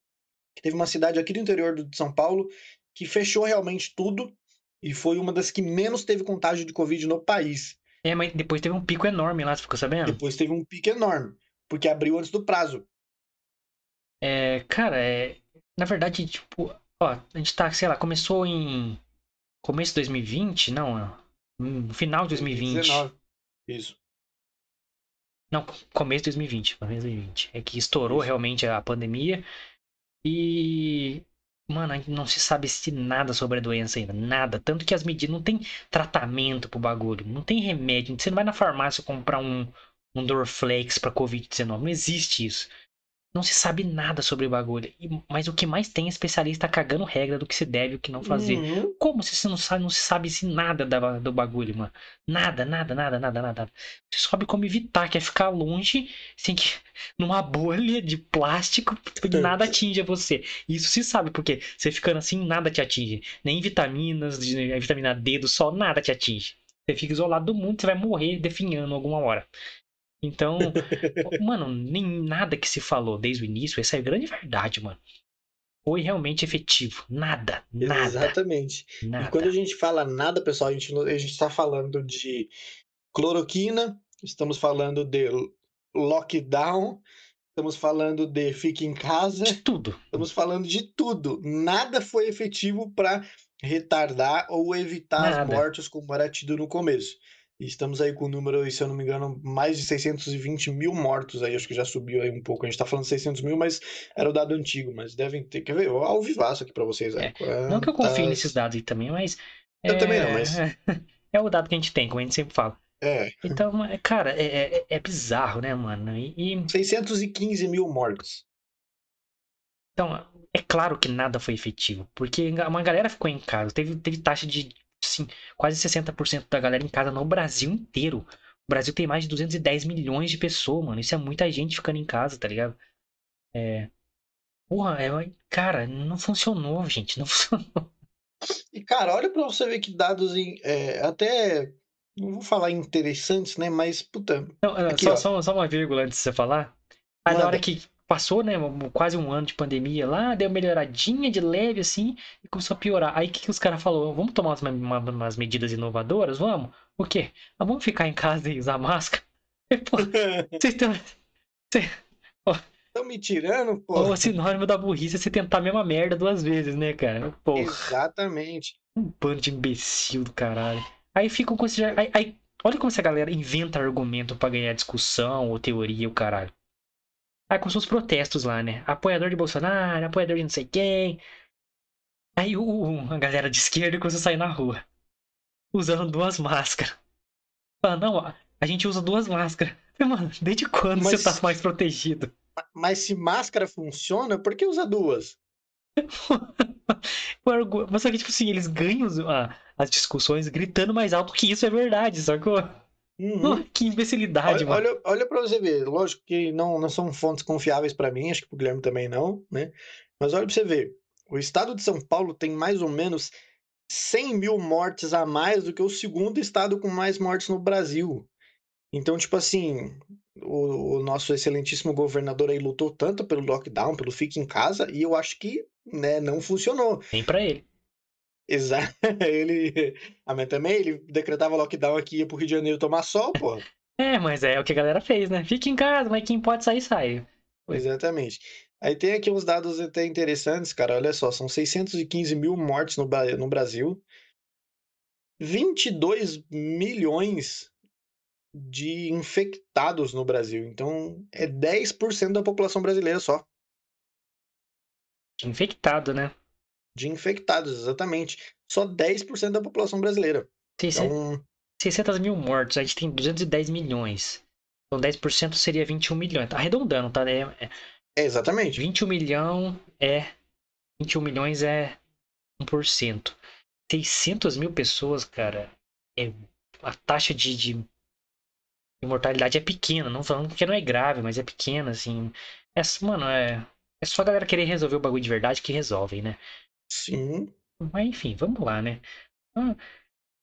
que teve uma cidade aqui do interior do- de São Paulo que fechou realmente tudo e foi uma das que menos teve contágio de Covid no país. É, mas depois teve um pico enorme lá, você ficou sabendo? Depois teve um pico enorme, porque abriu antes do prazo. É, cara, é. Na verdade, tipo, ó, a gente tá, sei lá, começou em. Começo de 2020? Não, no final de 2020. 2019. Isso. Não, começo de 2020, começo de 2020. É que estourou Isso. realmente a pandemia e mano, a gente não se sabe se nada sobre a doença ainda, nada, tanto que as medidas não tem tratamento pro bagulho, não tem remédio, você não vai na farmácia comprar um um Dorflex pra COVID-19, não existe isso. Não se sabe nada sobre o bagulho. Mas o que mais tem é especialista cagando regra do que se deve e o que não fazer. Uhum. Como se você não sabe, não se sabe se nada da- do bagulho, mano? Nada, nada, nada, nada, nada. Você sabe como evitar, que é ficar longe, sem que numa bolha de plástico e nada atinja você. Isso se sabe, porque você ficando assim, nada te atinge. Nem vitaminas, a vitamina D do sol, nada te atinge. Você fica isolado do mundo, você vai morrer definhando alguma hora. Então, mano, nem nada que se falou desde o início, essa é a grande verdade, mano. Foi realmente efetivo. Nada, nada, Exatamente. nada. E quando a gente fala nada, pessoal, a gente a está falando de cloroquina, estamos falando de lockdown, estamos falando de fique em casa, De tudo. estamos falando de tudo. Nada foi efetivo para retardar ou evitar as Nada. mortes como era tido no começo. E estamos aí com o número, se eu não me engano, mais de 620 mil mortos aí, acho que já subiu aí um pouco. A gente tá falando 600 mil, mas era o dado antigo, mas devem ter. Quer ver? Eu ao vivaço aqui pra vocês. É, É. Não que eu confie nesses dados aí também, mas. Eu é... também não, mas- É o dado que a gente tem, como a gente sempre fala. É, Então, é, cara, é, é- é bizarro, né, mano? E, e- 615 mil mortos. então, é claro que nada foi efetivo, porque uma galera ficou em casa. Teve, teve taxa de, sim, quase 60% da galera em casa no Brasil inteiro. O Brasil tem mais de 210 milhões de pessoas, mano. Isso é muita gente ficando em casa, tá ligado? É. Porra, é, cara, não funcionou, gente. Não funcionou. E, cara, olha pra você ver que dados em, é, até. Não vou falar interessantes, né? Mas, puta. Não, não, Aqui, só, só, só uma vírgula antes de você falar. Aí na hora que passou, né, quase um ano de pandemia lá, deu uma melhoradinha de leve assim e começou a piorar. Aí o que, que os caras falaram? Vamos tomar umas, uma- umas medidas inovadoras? Vamos? O quê? Ah, vamos ficar em casa e usar máscara? Pô, vocês estão. Estão me tirando, pô. O sinônimo da burrice é você tentar a mesma merda duas vezes, né, cara? Porra. Exatamente. Um bando de imbecil do caralho. Aí ficam com esse. Aí, aí- olha como essa galera inventa argumento pra ganhar discussão ou teoria, o caralho. Aí começou os protestos lá, né? Apoiador de Bolsonaro, apoiador de não sei quem. Aí o, a galera de esquerda começou a sair na rua. Usando duas máscaras. Fala, não, a- a gente usa duas máscaras. Mano, desde quando Mas- você tá mais protegido? Mas se máscara funciona, por que usa duas? Mas só que, tipo assim, eles ganham os- a- as discussões gritando mais alto que isso é verdade, sacou? Uhum. Que imbecilidade, Olha, mano. olha, olha pra você ver. Lógico que não, não são fontes confiáveis pra mim, acho que pro Guilherme também não, né? Mas olha pra você ver. O estado de São Paulo tem mais ou menos 100 mil mortes a mais do que o segundo estado com mais mortes no Brasil. Então, tipo assim, o, o nosso excelentíssimo governador aí lutou tanto pelo lockdown, pelo fique em casa, e eu acho que né, não funcionou. Nem pra ele. Exato. Ele. Ah, mas também ele decretava lockdown aqui ia pro Rio de Janeiro tomar sol, pô. É, mas é o que a galera fez, né? Fica em casa, mas quem pode sair, sai. Exatamente. Aí tem aqui uns dados até interessantes, cara. Olha só, são 615 mil mortes no, no Brasil, 22 milhões de infectados no Brasil. Então, é 10% da população brasileira só Infectado, né? De infectados, exatamente. Só 10% da população brasileira. 600, Então, 600 mil mortos, a gente tem 210 milhões. Então 10% seria 21 milhões. Tá arredondando, tá? É, é, é exatamente. 21 milhão é. 21 milhões é 1%. 600 mil pessoas, cara. É, a taxa de, de, de mortalidade é pequena. Não falando que não é grave, mas é pequena, assim. É, mano, é. É só a galera querer resolver o bagulho de verdade que resolvem, né? Sim. Mas enfim, vamos lá, né? Ah,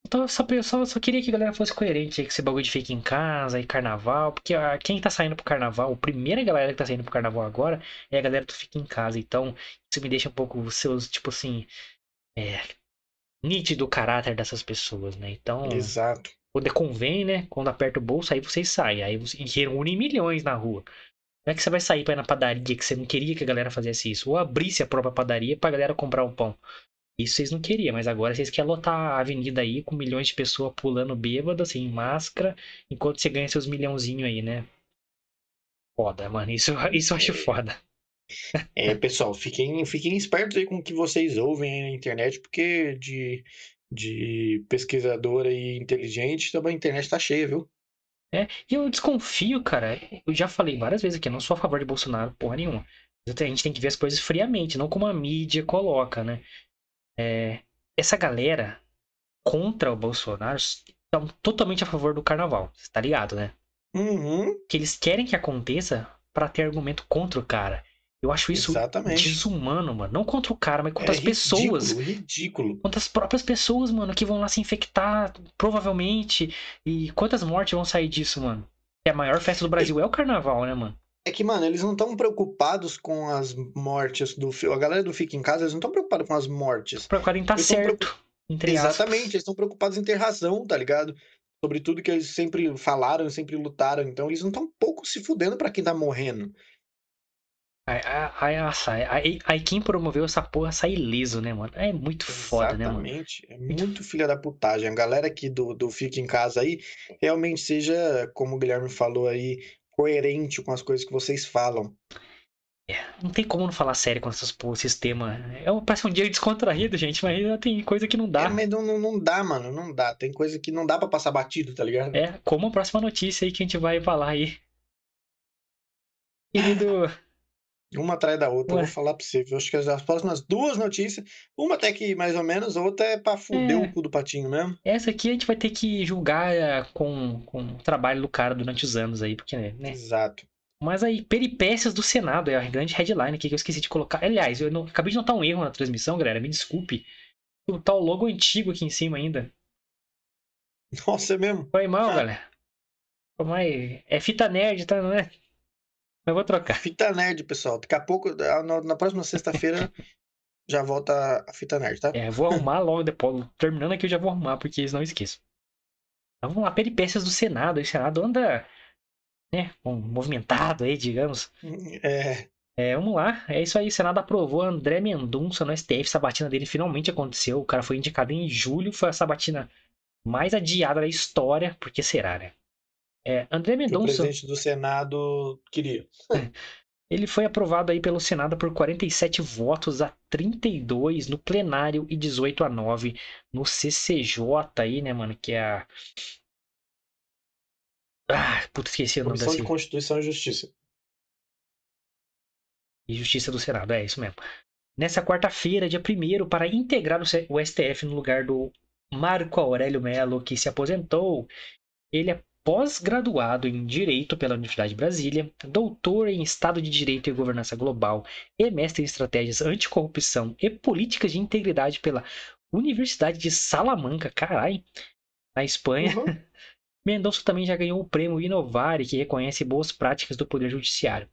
então, só, só, só queria que a galera fosse coerente aí com esse bagulho de fique em casa e carnaval. Porque ah, quem tá saindo pro carnaval, a primeira galera que tá saindo pro carnaval agora é a galera do fique em casa. Então, isso me deixa um pouco seus, tipo assim. É. Nítido o caráter dessas pessoas, né? Então, Exato. quando convém, né? Quando aperta o bolso, aí vocês saem. Aí vocês reúnem milhões na rua. Não é que você vai sair pra ir na padaria que você não queria que a galera fizesse isso. Ou abrisse a própria padaria pra galera comprar o pão. Isso vocês não queriam, mas agora vocês querem lotar a avenida aí com milhões de pessoas pulando bêbado, sem máscara, enquanto você ganha seus milhãozinhos aí, né? Foda, mano. Isso, isso eu acho foda. É, pessoal, fiquem, fiquem espertos aí com o que vocês ouvem na internet, porque de, de pesquisador aí inteligente, também a internet tá cheia, viu? É, e eu desconfio, cara. Eu já falei várias vezes aqui, eu não sou a favor de Bolsonaro, porra nenhuma. A gente tem que ver as coisas friamente, não como a mídia coloca, né? É, essa galera contra o Bolsonaro estão totalmente a favor do carnaval, você tá ligado, né? Uhum, Que eles querem que aconteça pra ter argumento contra o cara. Eu acho isso exatamente. desumano, mano. Não contra o cara, mas contra É as pessoas. ridículo. Contra as próprias pessoas, mano, que vão lá se infectar, provavelmente. E quantas mortes vão sair disso, mano? É a maior festa do Brasil é o carnaval, né, mano? É que, mano, eles não estão preocupados com as mortes do. A galera do Fica em Casa, eles não estão preocupados com as mortes. Preocupado em estar Eles tão certo. Aspas. Exatamente, eles estão preocupados em ter razão, tá ligado? Sobre tudo que eles sempre falaram, sempre lutaram. Então, eles não estão pouco se fudendo pra quem tá morrendo. Aí, nossa, aí, aí quem promoveu essa porra sai ileso, né, mano? É muito foda, né, mano? Exatamente. É muito filha da putagem. A galera aqui do, do Fica em Casa aí realmente seja, como o Guilherme falou aí, coerente com as coisas que vocês falam. Não tem como não falar sério com essas porra, esses temas. É, um- parece um dia descontraído, gente, mas tem coisa que não É, dá. mas não, não, não dá, mano. Não dá. Tem coisa que não dá pra passar batido, tá ligado? É, como a próxima notícia aí que a gente vai falar aí. Querido, Uma atrás da outra, eu Ué. vou falar pra você. viu? Acho que as próximas duas notícias, uma até que mais ou menos, a outra é pra fuder É. o cu do patinho mesmo. essa aqui a gente vai ter que julgar é, com, com o trabalho do cara durante os anos aí, porque, né? Exato. Mas aí, peripécias do Senado é a grande headline aqui que eu esqueci de colocar. Aliás, eu não- acabei de notar um erro na transmissão, galera, me desculpe. Tá o logo antigo aqui em cima ainda. Nossa, é mesmo. Foi mal, Ah. galera. Foi mais... É fita nerd, tá, não é? Mas eu vou trocar. Fita nerd, pessoal. Daqui a pouco, na, na próxima sexta-feira, já volta a fita nerd, tá? É, vou arrumar logo depois. Terminando aqui eu já vou arrumar, porque eles não esqueçam. Então vamos lá, peripécias do Senado. O Senado anda, né, um, movimentado aí, digamos. É, É, vamos lá. É isso aí. O Senado aprovou André Mendonça no STF. Sabatina dele finalmente aconteceu. O cara foi indicado em julho. Foi a sabatina mais adiada da história. Por que será, né? É, André que o Mendonça, presidente do Senado queria. ele foi aprovado aí pelo Senado por 47 votos a 32 no plenário e 18 a 9 no CCJ aí, né, mano? Que é a. Ah, puta, esqueci o nome Comissão dessa. de Constituição e Justiça. E Justiça do Senado, é isso mesmo. Nessa quarta-feira, dia 1 para integrar o STF no lugar do Marco Aurélio Mello, que se aposentou. Ele pós-graduado em Direito pela Universidade de Brasília, doutor em Estado de Direito e Governança Global e mestre em Estratégias Anticorrupção e Políticas de Integridade pela Universidade de Salamanca, carai, na Espanha. Uhum. Mendonça também já ganhou o prêmio Inovare, que reconhece boas práticas do Poder Judiciário.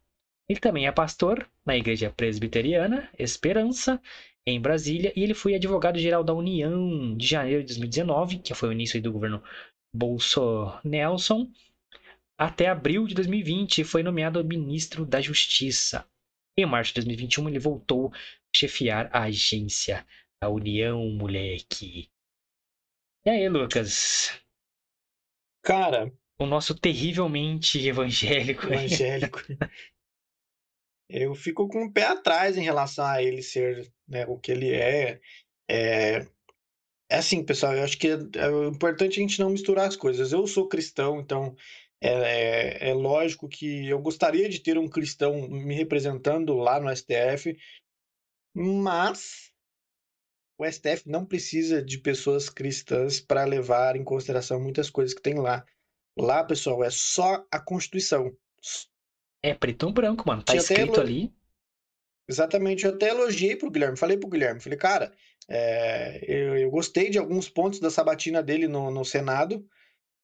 Ele também é pastor na Igreja Presbiteriana Esperança, em Brasília, e ele foi advogado-geral da União de janeiro de 2019, que foi o início do governo Bolsonaro, até abril de 2020 e foi nomeado ministro da Justiça. Em março de 2021, ele voltou a chefiar a agência da União, moleque. E aí, Lucas? Cara, O nosso terrivelmente evangélico. evangélico. Eu fico com o pé atrás em relação a ele ser, né, o que ele é. É, é assim, pessoal, eu acho que é, é importante a gente não misturar as coisas. Eu sou cristão, então é, é, é lógico que eu gostaria de ter um cristão me representando lá no STF, mas o STF não precisa de pessoas cristãs para levar em consideração muitas coisas que tem lá. Lá, pessoal, é só a Constituição. É preto no branco, mano. Tá até escrito ali. Exatamente, eu até elogiei pro Guilherme, falei pro Guilherme, falei, cara, é, eu, eu gostei de alguns pontos da sabatina dele no, no Senado,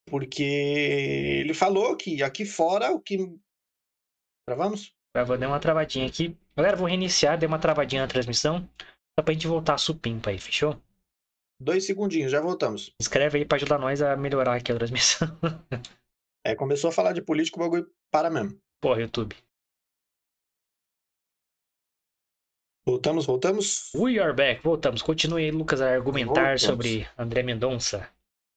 porque ele falou que aqui fora o que. Travamos? Eu vou dar uma travadinha aqui. Galera, vou reiniciar, dei uma travadinha na transmissão. Só pra gente voltar a supimpa aí, fechou? Dois segundinhos, já voltamos. Escreve aí pra ajudar nós a melhorar aqui a transmissão. É, começou a falar de política, o bagulho para mesmo. Porra, YouTube. Voltamos, voltamos? We are back. Voltamos. Continue aí, Lucas, a argumentar Voltamos. sobre André Mendonça.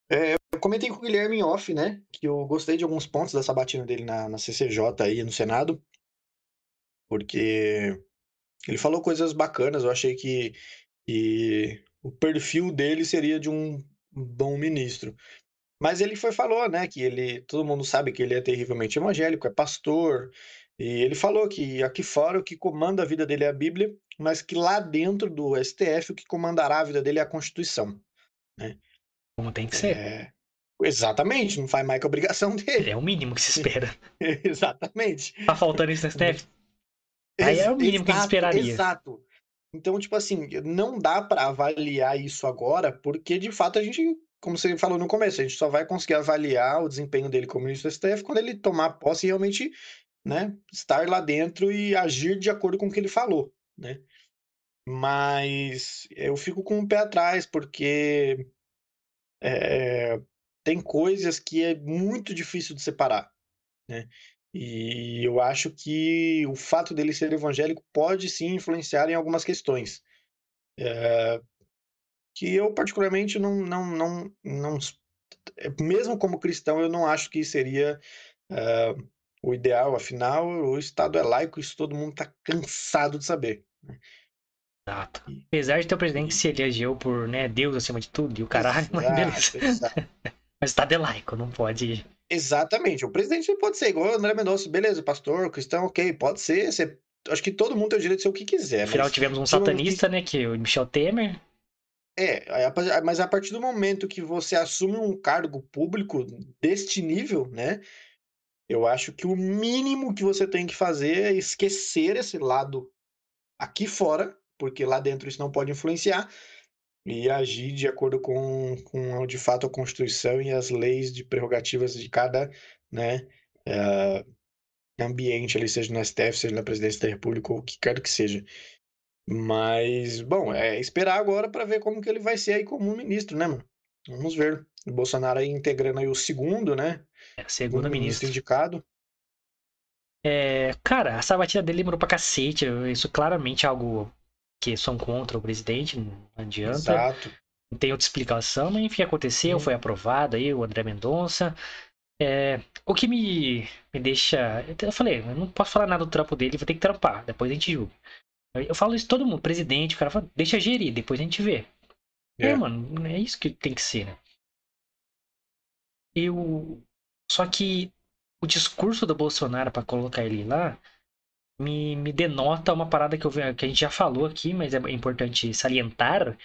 Eu comentei com o Guilherme em off, né? Que eu gostei de alguns pontos da sabatina dele na, na CCJ aí no Senado. Porque ele falou coisas bacanas. Eu achei que, que o perfil dele seria de um bom ministro. Mas ele foi falou, né? Que ele. Todo mundo sabe que ele é terrivelmente evangélico, é pastor. E ele falou que aqui fora o que comanda a vida dele é a Bíblia, mas que lá dentro do STF o que comandará a vida dele é a Constituição. Como tem que ser. É, exatamente, não faz mais que a obrigação dele. É o mínimo que se espera. exatamente. Tá faltando isso no STF? Aí é o mínimo que se Exato, esperaria. Exato. Então, tipo assim, não dá pra avaliar isso agora, porque de fato a gente, como você falou no começo, a gente só vai conseguir avaliar o desempenho dele como ministro do STF quando ele tomar posse e realmente, né, estar lá dentro e agir de acordo com o que ele falou, né? Mas eu fico com o pé atrás, porque é, tem coisas que é muito difícil de separar, né? E eu acho que o fato dele ser evangélico pode sim influenciar em algumas questões. É, que eu, particularmente, não, não, não, não. Mesmo como cristão, eu não acho que seria é, o ideal. Afinal, o Estado é laico, isso todo mundo está cansado de saber. Exato. Apesar de ter o presidente que se elegeu por né, Deus acima de tudo e o caralho, mas Exato, beleza. exato. Mas o Estado é laico, não pode. Exatamente. O presidente pode ser igual o André Mendonça, beleza, pastor, cristão, ok, pode ser. ser- Acho que todo mundo tem o direito de ser o que quiser. Afinal, mas tivemos um satanista, né? Que é o Michel Temer. É, mas a partir do momento que você assume um cargo público deste nível, né? Eu acho que o mínimo que você tem que fazer é esquecer esse lado aqui fora, porque lá dentro isso não pode influenciar, e agir de acordo com, com de fato a Constituição e as leis de prerrogativas de cada, né, eh, ambiente ali, seja no STF, seja na Presidência da República, ou o que quer que seja. Mas, bom, é esperar agora para ver como que ele vai ser aí como ministro, né, mano? Vamos ver. O Bolsonaro aí integrando aí o segundo, né? É, Segundo segundo ministro. indicado. É, cara, a sabatina dele demorou pra cacete. Isso claramente é algo que são contra o presidente, não adianta. Exato. Não tem outra explicação, mas enfim, aconteceu, Hum. foi aprovado aí, o André Mendonça. É, o que me, me deixa. Eu falei, eu não posso falar nada do trampo dele, vou ter que trampar, depois a gente julga. Eu eu falo isso todo mundo, presidente, o cara fala, deixa gerir, depois a gente vê. É, É. mano, é isso que tem que ser, né? Eu. Só que o discurso do Bolsonaro pra colocar ele lá me, me denota uma parada que, eu, que a gente já falou aqui, mas é importante salientar,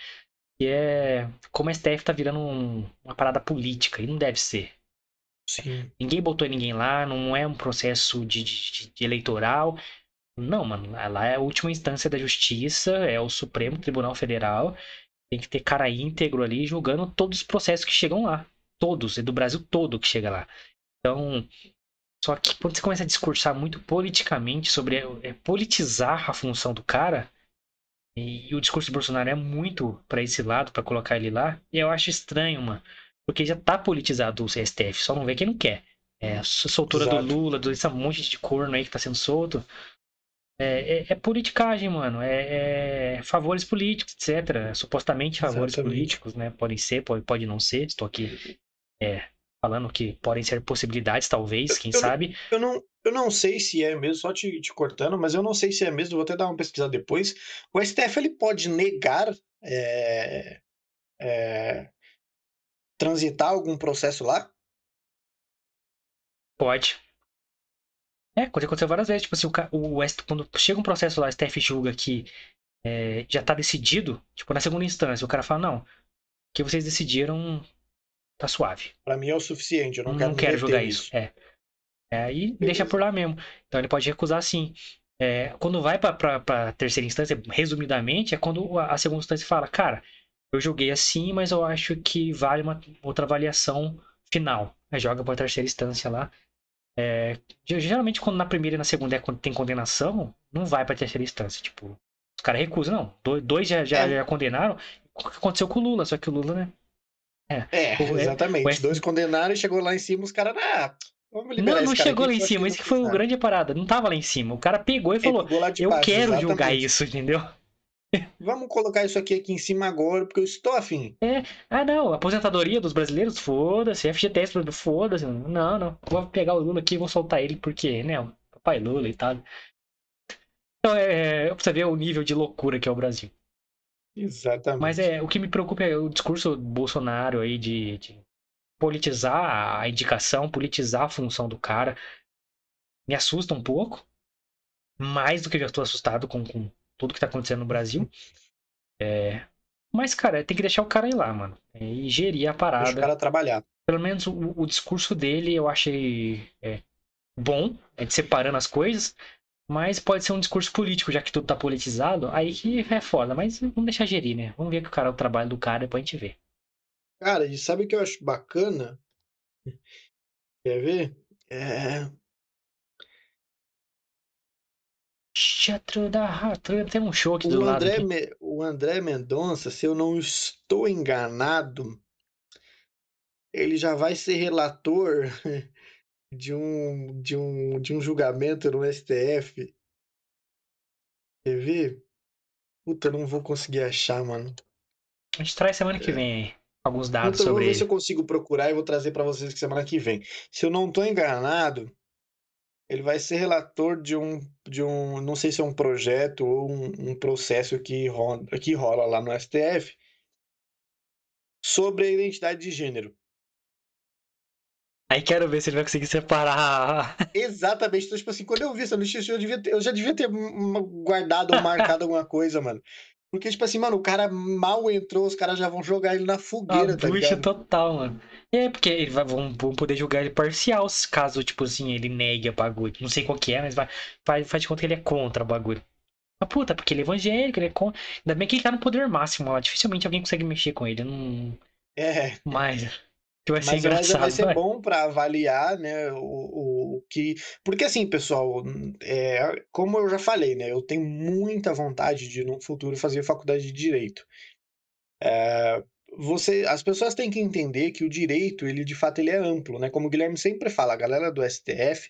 que é como a STF tá virando um- uma parada política, e não deve ser. Sim. Ninguém botou ninguém lá, não é um processo de, de- de eleitoral. Não, mano, lá é a última instância da justiça, é o Supremo Tribunal Federal. Tem que ter cara íntegro ali julgando todos os processos que chegam lá. Todos, é do Brasil todo que chega lá. Então, só que quando você começa a discursar muito politicamente sobre é, politizar a função do cara, e, e o discurso do Bolsonaro é muito para esse lado, para colocar ele lá, e eu acho estranho, mano. Porque já tá politizado o STF, só não vê quem não quer. É, a soltura Exato. do Lula, do esse monte de corno aí que tá sendo solto. É, é, é politicagem, mano. É, é, favores políticos, etc. Supostamente favores Exatamente. políticos, né? Podem ser, pode, pode não ser. Estou aqui é, falando que podem ser possibilidades, talvez, quem eu, sabe. Eu não, eu não sei se é mesmo, só te, te, cortando, mas eu não sei se é mesmo, vou até dar uma pesquisada depois. O STF ele pode negar é, é, transitar algum processo lá? Pode. É, aconteceu várias vezes. Tipo assim, o, o, quando chega um processo lá, o STF julga que é, já tá decidido, tipo, na segunda instância, o cara fala, não, o que vocês decidiram tá suave. Para mim é o suficiente, eu não, não quero, quero julgar isso. isso. É. é. Aí deixa por lá mesmo. Então ele pode recusar sim. É, quando vai para terceira instância, resumidamente, é quando a segunda instância fala, cara, eu joguei assim, mas eu acho que vale uma outra avaliação final. Aí joga para terceira instância lá. É, geralmente, quando na primeira e na segunda é quando tem condenação, não vai para terceira instância. Tipo, os caras recusam, não. Dois já, já, é. já condenaram. O que aconteceu com o Lula? Só que o Lula, né? É, é exatamente. Dois condenaram e chegou lá em cima, os caras, ah, Vamos não, não chegou lá em cima, esse que foi o grande parada. Não tava lá em cima. O cara pegou e falou: Eu baixo, quero exatamente. julgar isso, entendeu? Vamos colocar isso aqui, aqui em cima agora, porque eu estou afim. É, ah não, aposentadoria dos brasileiros, foda-se, FGTS, foda-se. Não, não, vou pegar o Lula aqui e vou soltar ele, porque, né, o papai Lula e tal. Então, é, é, pra você ver o nível de loucura que é o Brasil. Exatamente. Mas é, o que me preocupa é o discurso do Bolsonaro aí de, de politizar a indicação, politizar a função do cara. Me assusta um pouco. Mais do que eu já estou assustado com, com tudo que tá acontecendo no Brasil. É... Mas, cara, tem que deixar o cara ir lá, mano. E gerir a parada. Deixa o cara trabalhar. Pelo menos o, o discurso dele eu achei é, bom, é de separando as coisas. Mas pode ser um discurso político, já que tudo tá politizado. Aí que é foda. Mas vamos deixar gerir, né? Vamos ver que o cara, o trabalho do cara, depois a gente vê. Cara, e sabe o que eu acho bacana? Quer ver? É... Teatro da Ratura tem um show aqui o do André lado. Me... O André Mendonça, se eu não estou enganado, ele já vai ser relator de um, de um, de um julgamento no STF. Quer ver? Puta, não vou conseguir achar, mano. A gente traz semana que é. vem aí alguns dados então, sobre vou ver ele. se eu consigo procurar e vou trazer para vocês semana que vem. Se eu não estou enganado, ele vai ser relator de um, de um, não sei se é um projeto ou um, um processo que rola, que rola lá no STF sobre a identidade de gênero. Aí quero ver se ele vai conseguir separar. Exatamente. Então, tipo assim, quando eu vi essa notícia, eu, devia ter, eu já devia ter guardado ou marcado alguma coisa, mano. Porque, tipo assim, mano, o cara mal entrou, os caras já vão jogar ele na fogueira, ah, tá ligado? total, mano. É, porque eles vão, vão poder jogar ele parcial, caso, tipo assim, ele negue a bagulho. Não sei qual que é, mas vai, faz, faz de conta que ele é contra o bagulho. Mas puta, porque ele é evangélico, ele é contra. Ainda bem que ele tá no poder máximo lá. Dificilmente alguém consegue mexer com ele. Não... É. Mas. Que vai ser mas engraçado. vai ser vai. bom para avaliar, né, o, o, que... Porque assim, pessoal, é, como eu já falei, né, eu tenho muita vontade de no futuro fazer faculdade de Direito. É, você, as pessoas têm que entender que o direito, ele de fato ele é amplo, né? Como o Guilherme sempre fala, a galera do STF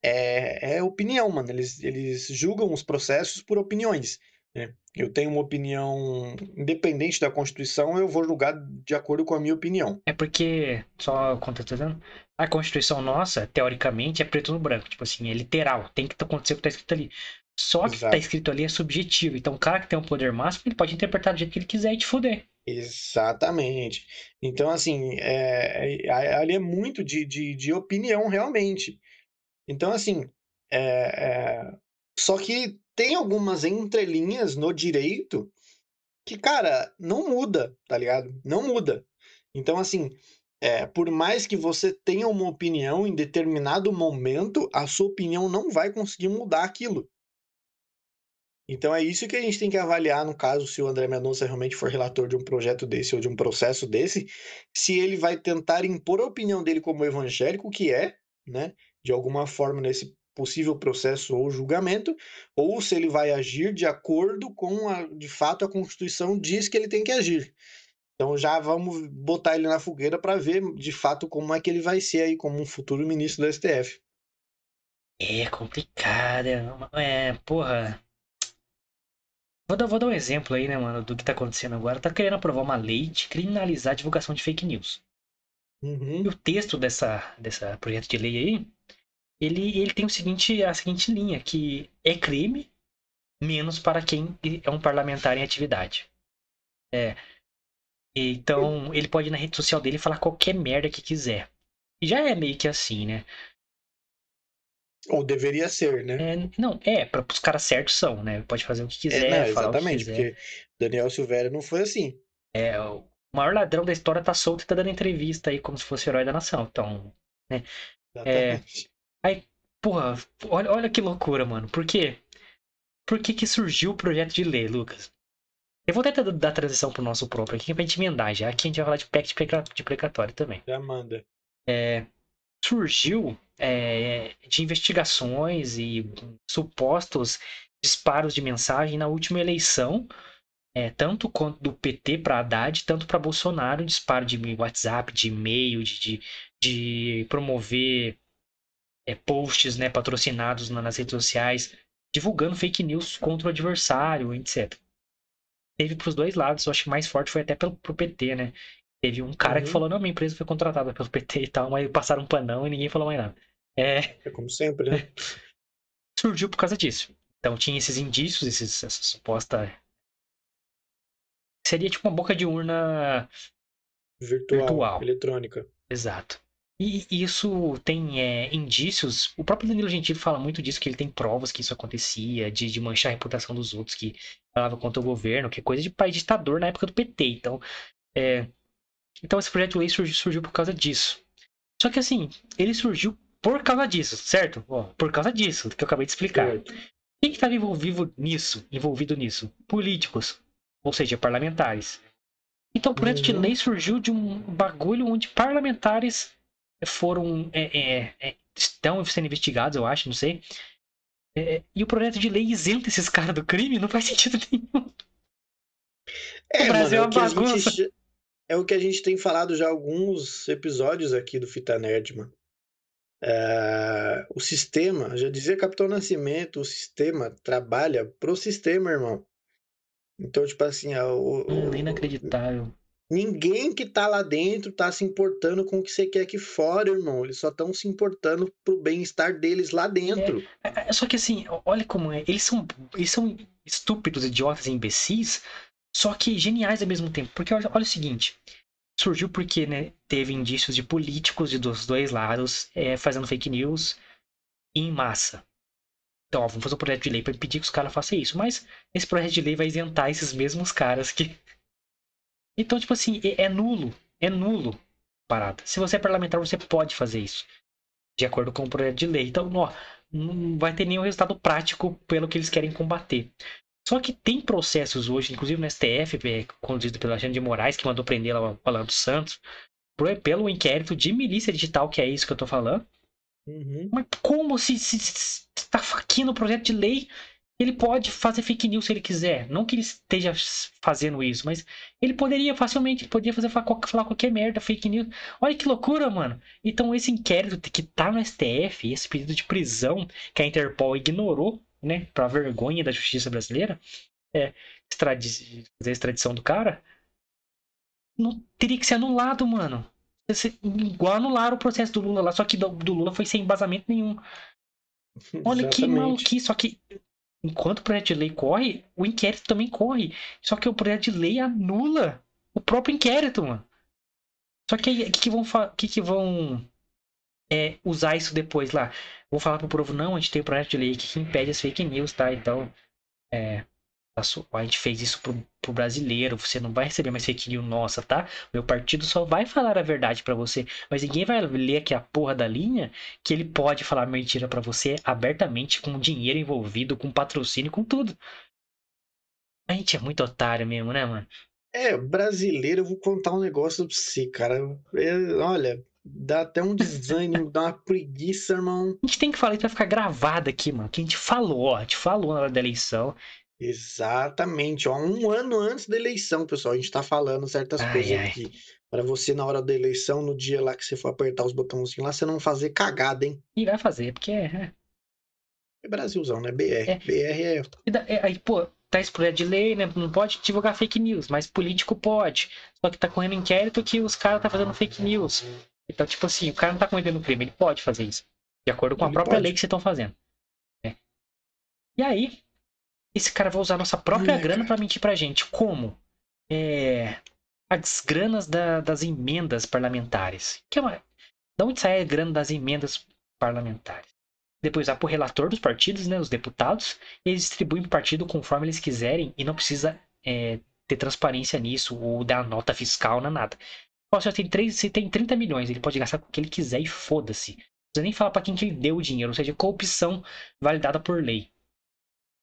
é, é opinião, mano. Eles, eles julgam os processos por opiniões. Né? Eu tenho uma opinião independente da Constituição, eu vou julgar de acordo com a minha opinião. É porque, só contextualizando, a Constituição nossa, teoricamente, é preto no branco. Tipo assim, é literal. Tem que acontecer o que está escrito ali. Só que o que está escrito ali é subjetivo. Então, o cara que tem um poder máximo, ele pode interpretar do jeito que ele quiser e te fuder. Exatamente. Então, assim, é, é, ali é muito de, de, de opinião, realmente. Então, assim, é, é, só que tem algumas entrelinhas no direito que, cara, não muda, tá ligado? Não muda. Então, assim, é, por mais que você tenha uma opinião em determinado momento, a sua opinião não vai conseguir mudar aquilo. Então é isso que a gente tem que avaliar no caso se o André Mendonça realmente for relator de um projeto desse ou de um processo desse, se ele vai tentar impor a opinião dele como evangélico, que é, né, de alguma forma nesse possível processo ou julgamento, ou se ele vai agir de acordo com a, de fato a Constituição diz que ele tem que agir. Então já vamos botar ele na fogueira para ver de fato como é que ele vai ser aí como um futuro ministro do STF. É complicado, é, porra. Vou dar, vou dar um exemplo aí, né, mano, do que tá acontecendo agora. Tá querendo aprovar uma lei de criminalizar a divulgação de fake news. Uhum. E o texto dessa, dessa projeto de lei aí, ele, ele tem o seguinte, a seguinte linha, que é crime, menos para quem é um parlamentar em atividade. É. Então, ele pode ir na rede social dele falar qualquer merda que quiser. E já é meio que assim, né? Ou deveria ser, né? É, não, é, para os caras certos são, né? Pode fazer o que quiser, é, não, exatamente, quiser. porque Daniel Silveira não foi assim. É, o maior ladrão da história tá solto e tá dando entrevista aí como se fosse herói da nação. Então, né? Exatamente. Aí, porra, olha, olha que loucura, mano. Por quê? Por que que surgiu o projeto de lei, Lucas? Eu vou tentar dar transição pro nosso próprio aqui pra gente emendar já. Aqui a gente vai falar de PEC de preca- de precatório também. Já manda. É, surgiu é, de investigações e supostos disparos de mensagem na última eleição, é, tanto quanto do PT para Haddad, tanto para Bolsonaro, disparo de WhatsApp, de e-mail, de, de, de promover é, posts né, patrocinados na- nas redes sociais, divulgando fake news contra o adversário, etc. Teve para os dois lados, eu acho que mais forte foi até pelo, pro PT, né? Teve um cara que Uhum. falou, não, minha empresa foi contratada pelo PT e tal, mas passaram um panão e ninguém falou mais nada. É, É como sempre, né? surgiu por causa disso. Então tinha esses indícios, esses, essa suposta. Seria tipo uma boca de urna. Virtual, Virtual. eletrônica. Exato. E isso tem é, indícios. O próprio Danilo Gentili fala muito disso, que ele tem provas que isso acontecia, de, de manchar a reputação dos outros, que falava contra o governo, que é coisa de pai ditador na época do PT. Então, é, então esse projeto de lei surgiu, surgiu por causa disso. Só que assim, ele surgiu por causa disso, certo? Ó, por causa disso, que eu acabei de explicar. Quem que estava envolvido nisso? Envolvido nisso? Políticos, ou seja, parlamentares. Então o projeto de Uhum. lei surgiu de um bagulho onde parlamentares foram é, é, é, estão sendo investigados, eu acho, não sei. É, e o projeto de lei isenta esses caras do crime não faz sentido nenhum. É, O Brasil mano, é é, uma o que a bagunça. gente, é o que a gente tem falado já alguns episódios aqui do Fita Nerd, mano. É, o sistema, já dizia Capitão Nascimento, o sistema trabalha pro sistema, irmão. Então, tipo assim, a- o- Hum, o- inacreditável. Ninguém que tá lá dentro tá se importando com o que você quer aqui fora, irmão. Eles só estão se importando pro bem-estar deles lá dentro. É, é, Só que assim, olha como é. Eles são, eles são estúpidos, idiotas e imbecis, só que geniais ao mesmo tempo. Porque olha, olha o seguinte. Surgiu porque né, teve indícios de políticos de dos dois lados é, fazendo fake news em massa. Então, ó, vamos fazer um projeto de lei para impedir que os caras façam isso. Mas esse projeto de lei vai isentar esses mesmos caras que. Então, tipo assim, é, é nulo. É nulo a parada. Se você é parlamentar, você pode fazer isso. De acordo com o projeto de lei. Então, ó, não vai ter nenhum resultado prático pelo que eles querem combater. Só que tem processos hoje, inclusive no STF, é, conduzido pelo Alexandre de Moraes, que mandou prender lá o Alan dos Santos, pelo inquérito de milícia digital, que é isso que eu tô falando. Uhum. Mas como se, se, se tá aqui no projeto de lei, ele pode fazer fake news se ele quiser. Não que ele esteja fazendo isso, mas ele poderia facilmente, ele poderia fazer falar qualquer merda, fake news. Olha que loucura, mano. Então esse inquérito que tá no STF, esse pedido de prisão que a Interpol ignorou, né, pra vergonha da justiça brasileira, é fazer a extradição do cara, não teria que ser anulado, mano. Igual anularam o processo do Lula lá, só que do, do Lula foi sem embasamento nenhum. Olha que Exatamente. maluquice, só que enquanto o projeto de lei corre, o inquérito também corre. Só que o projeto de lei anula o próprio inquérito, mano. Só que aí, o que, que vão, que que vão é, usar isso depois lá? Vou falar pro povo, não, a gente tem o projeto de lei que impede as fake news, tá? Então, é, a gente fez isso pro, pro brasileiro, você não vai receber mais fake news nossa, tá? Meu partido só vai falar a verdade pra você, mas ninguém vai ler aqui a porra da linha que ele pode falar mentira pra você abertamente, com dinheiro envolvido, com patrocínio, com tudo. A gente é muito otário mesmo, né, mano? É, brasileiro, eu vou contar um negócio pra você, cara. É, olha, dá até um desânimo, dá uma preguiça, irmão. A gente tem que falar isso pra ficar gravado aqui, mano. Que a gente falou, ó. A gente falou na hora da eleição. Exatamente, ó. Um ano antes da eleição, pessoal, a gente tá falando certas Ai, coisas ai. aqui. Pra você, na hora da eleição, no dia lá que você for apertar os botãozinhos lá, você não fazer cagada, hein? E vai fazer, porque é. É Brasilzão, né? BR. É. BR é. É, Aí, pô, tá esse de lei, né? Não pode divulgar fake news, mas político pode. Só que tá correndo inquérito que os caras tá fazendo fake news. Então, tipo assim, o cara não tá cometendo crime, ele pode fazer isso. De acordo com a Ele própria pode. lei que vocês estão fazendo. né? E aí, esse cara vai usar nossa própria É, grana pra mentir pra gente. Como? É, as granas da- das emendas parlamentares. Que é uma... Da onde sai a grana das emendas parlamentares? Depois vai pro relator dos partidos, né, os deputados, e eles distribuem pro partido conforme eles quiserem e não precisa é, ter transparência nisso ou dar nota fiscal, não é nada. Ó, se tem, três, se tem 30 milhões, ele pode gastar com o que ele quiser e foda-se. Não precisa nem falar pra quem que ele deu o dinheiro, ou seja, corrupção validada por lei.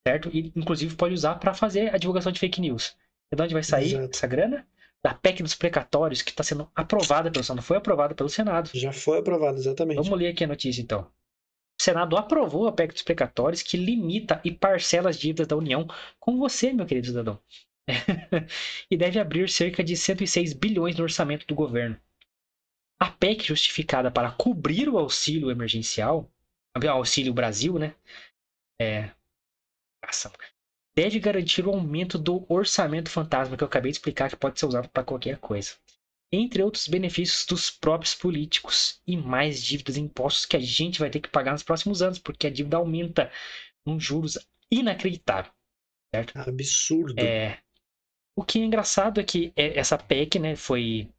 Certo? E inclusive pode usar pra fazer a divulgação de fake news. E de onde vai sair Exato. essa grana? Da PEC dos precatórios, que está sendo aprovada pelo Senado, foi aprovada pelo Senado. Já foi aprovado, exatamente. Vamos ler aqui a notícia então. O Senado aprovou a PEC dos precatórios que limita e parcela as dívidas da União com você, meu querido cidadão. e deve abrir cerca de 106 bilhões no orçamento do governo. A PEC justificada para cobrir o auxílio emergencial, o auxílio Brasil, né? É, nossa, deve garantir o aumento do orçamento fantasma que eu acabei de explicar que pode ser usado para qualquer coisa entre outros benefícios dos próprios políticos e mais dívidas e impostos que a gente vai ter que pagar nos próximos anos, porque a dívida aumenta com juros inacreditável. Absurdo. É, o que é engraçado é que é, essa PEC né, foi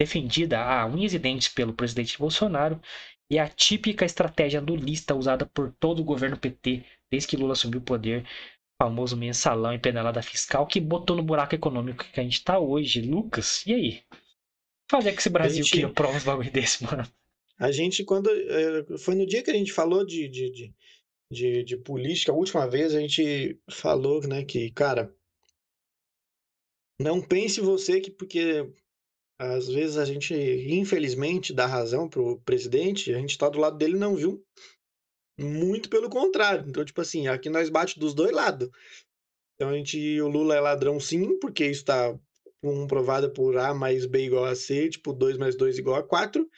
defendida a unhas e dentes pelo presidente Bolsonaro e é a típica estratégia lulista usada por todo o governo PT desde que Lula assumiu o poder, o famoso mensalão e pedalada fiscal que botou no buraco econômico que a gente tá hoje. Lucas, e aí? Fazer com esse Brasil Gente- que aprova uns bagulho desse, mano. A gente, quando. eh, Foi no dia que a gente falou de, de, de, de, de política, a última vez a gente falou, né, que, cara. Não pense você que porque às vezes a gente, infelizmente, dá razão pro presidente, a gente tá do lado dele, não, viu? Muito pelo contrário. Então, tipo assim, aqui nós bate dos dois lados. Então a gente, o Lula é ladrão sim, porque isso tá comprovado por A mais B igual a C, tipo 2 mais 2 igual a 4.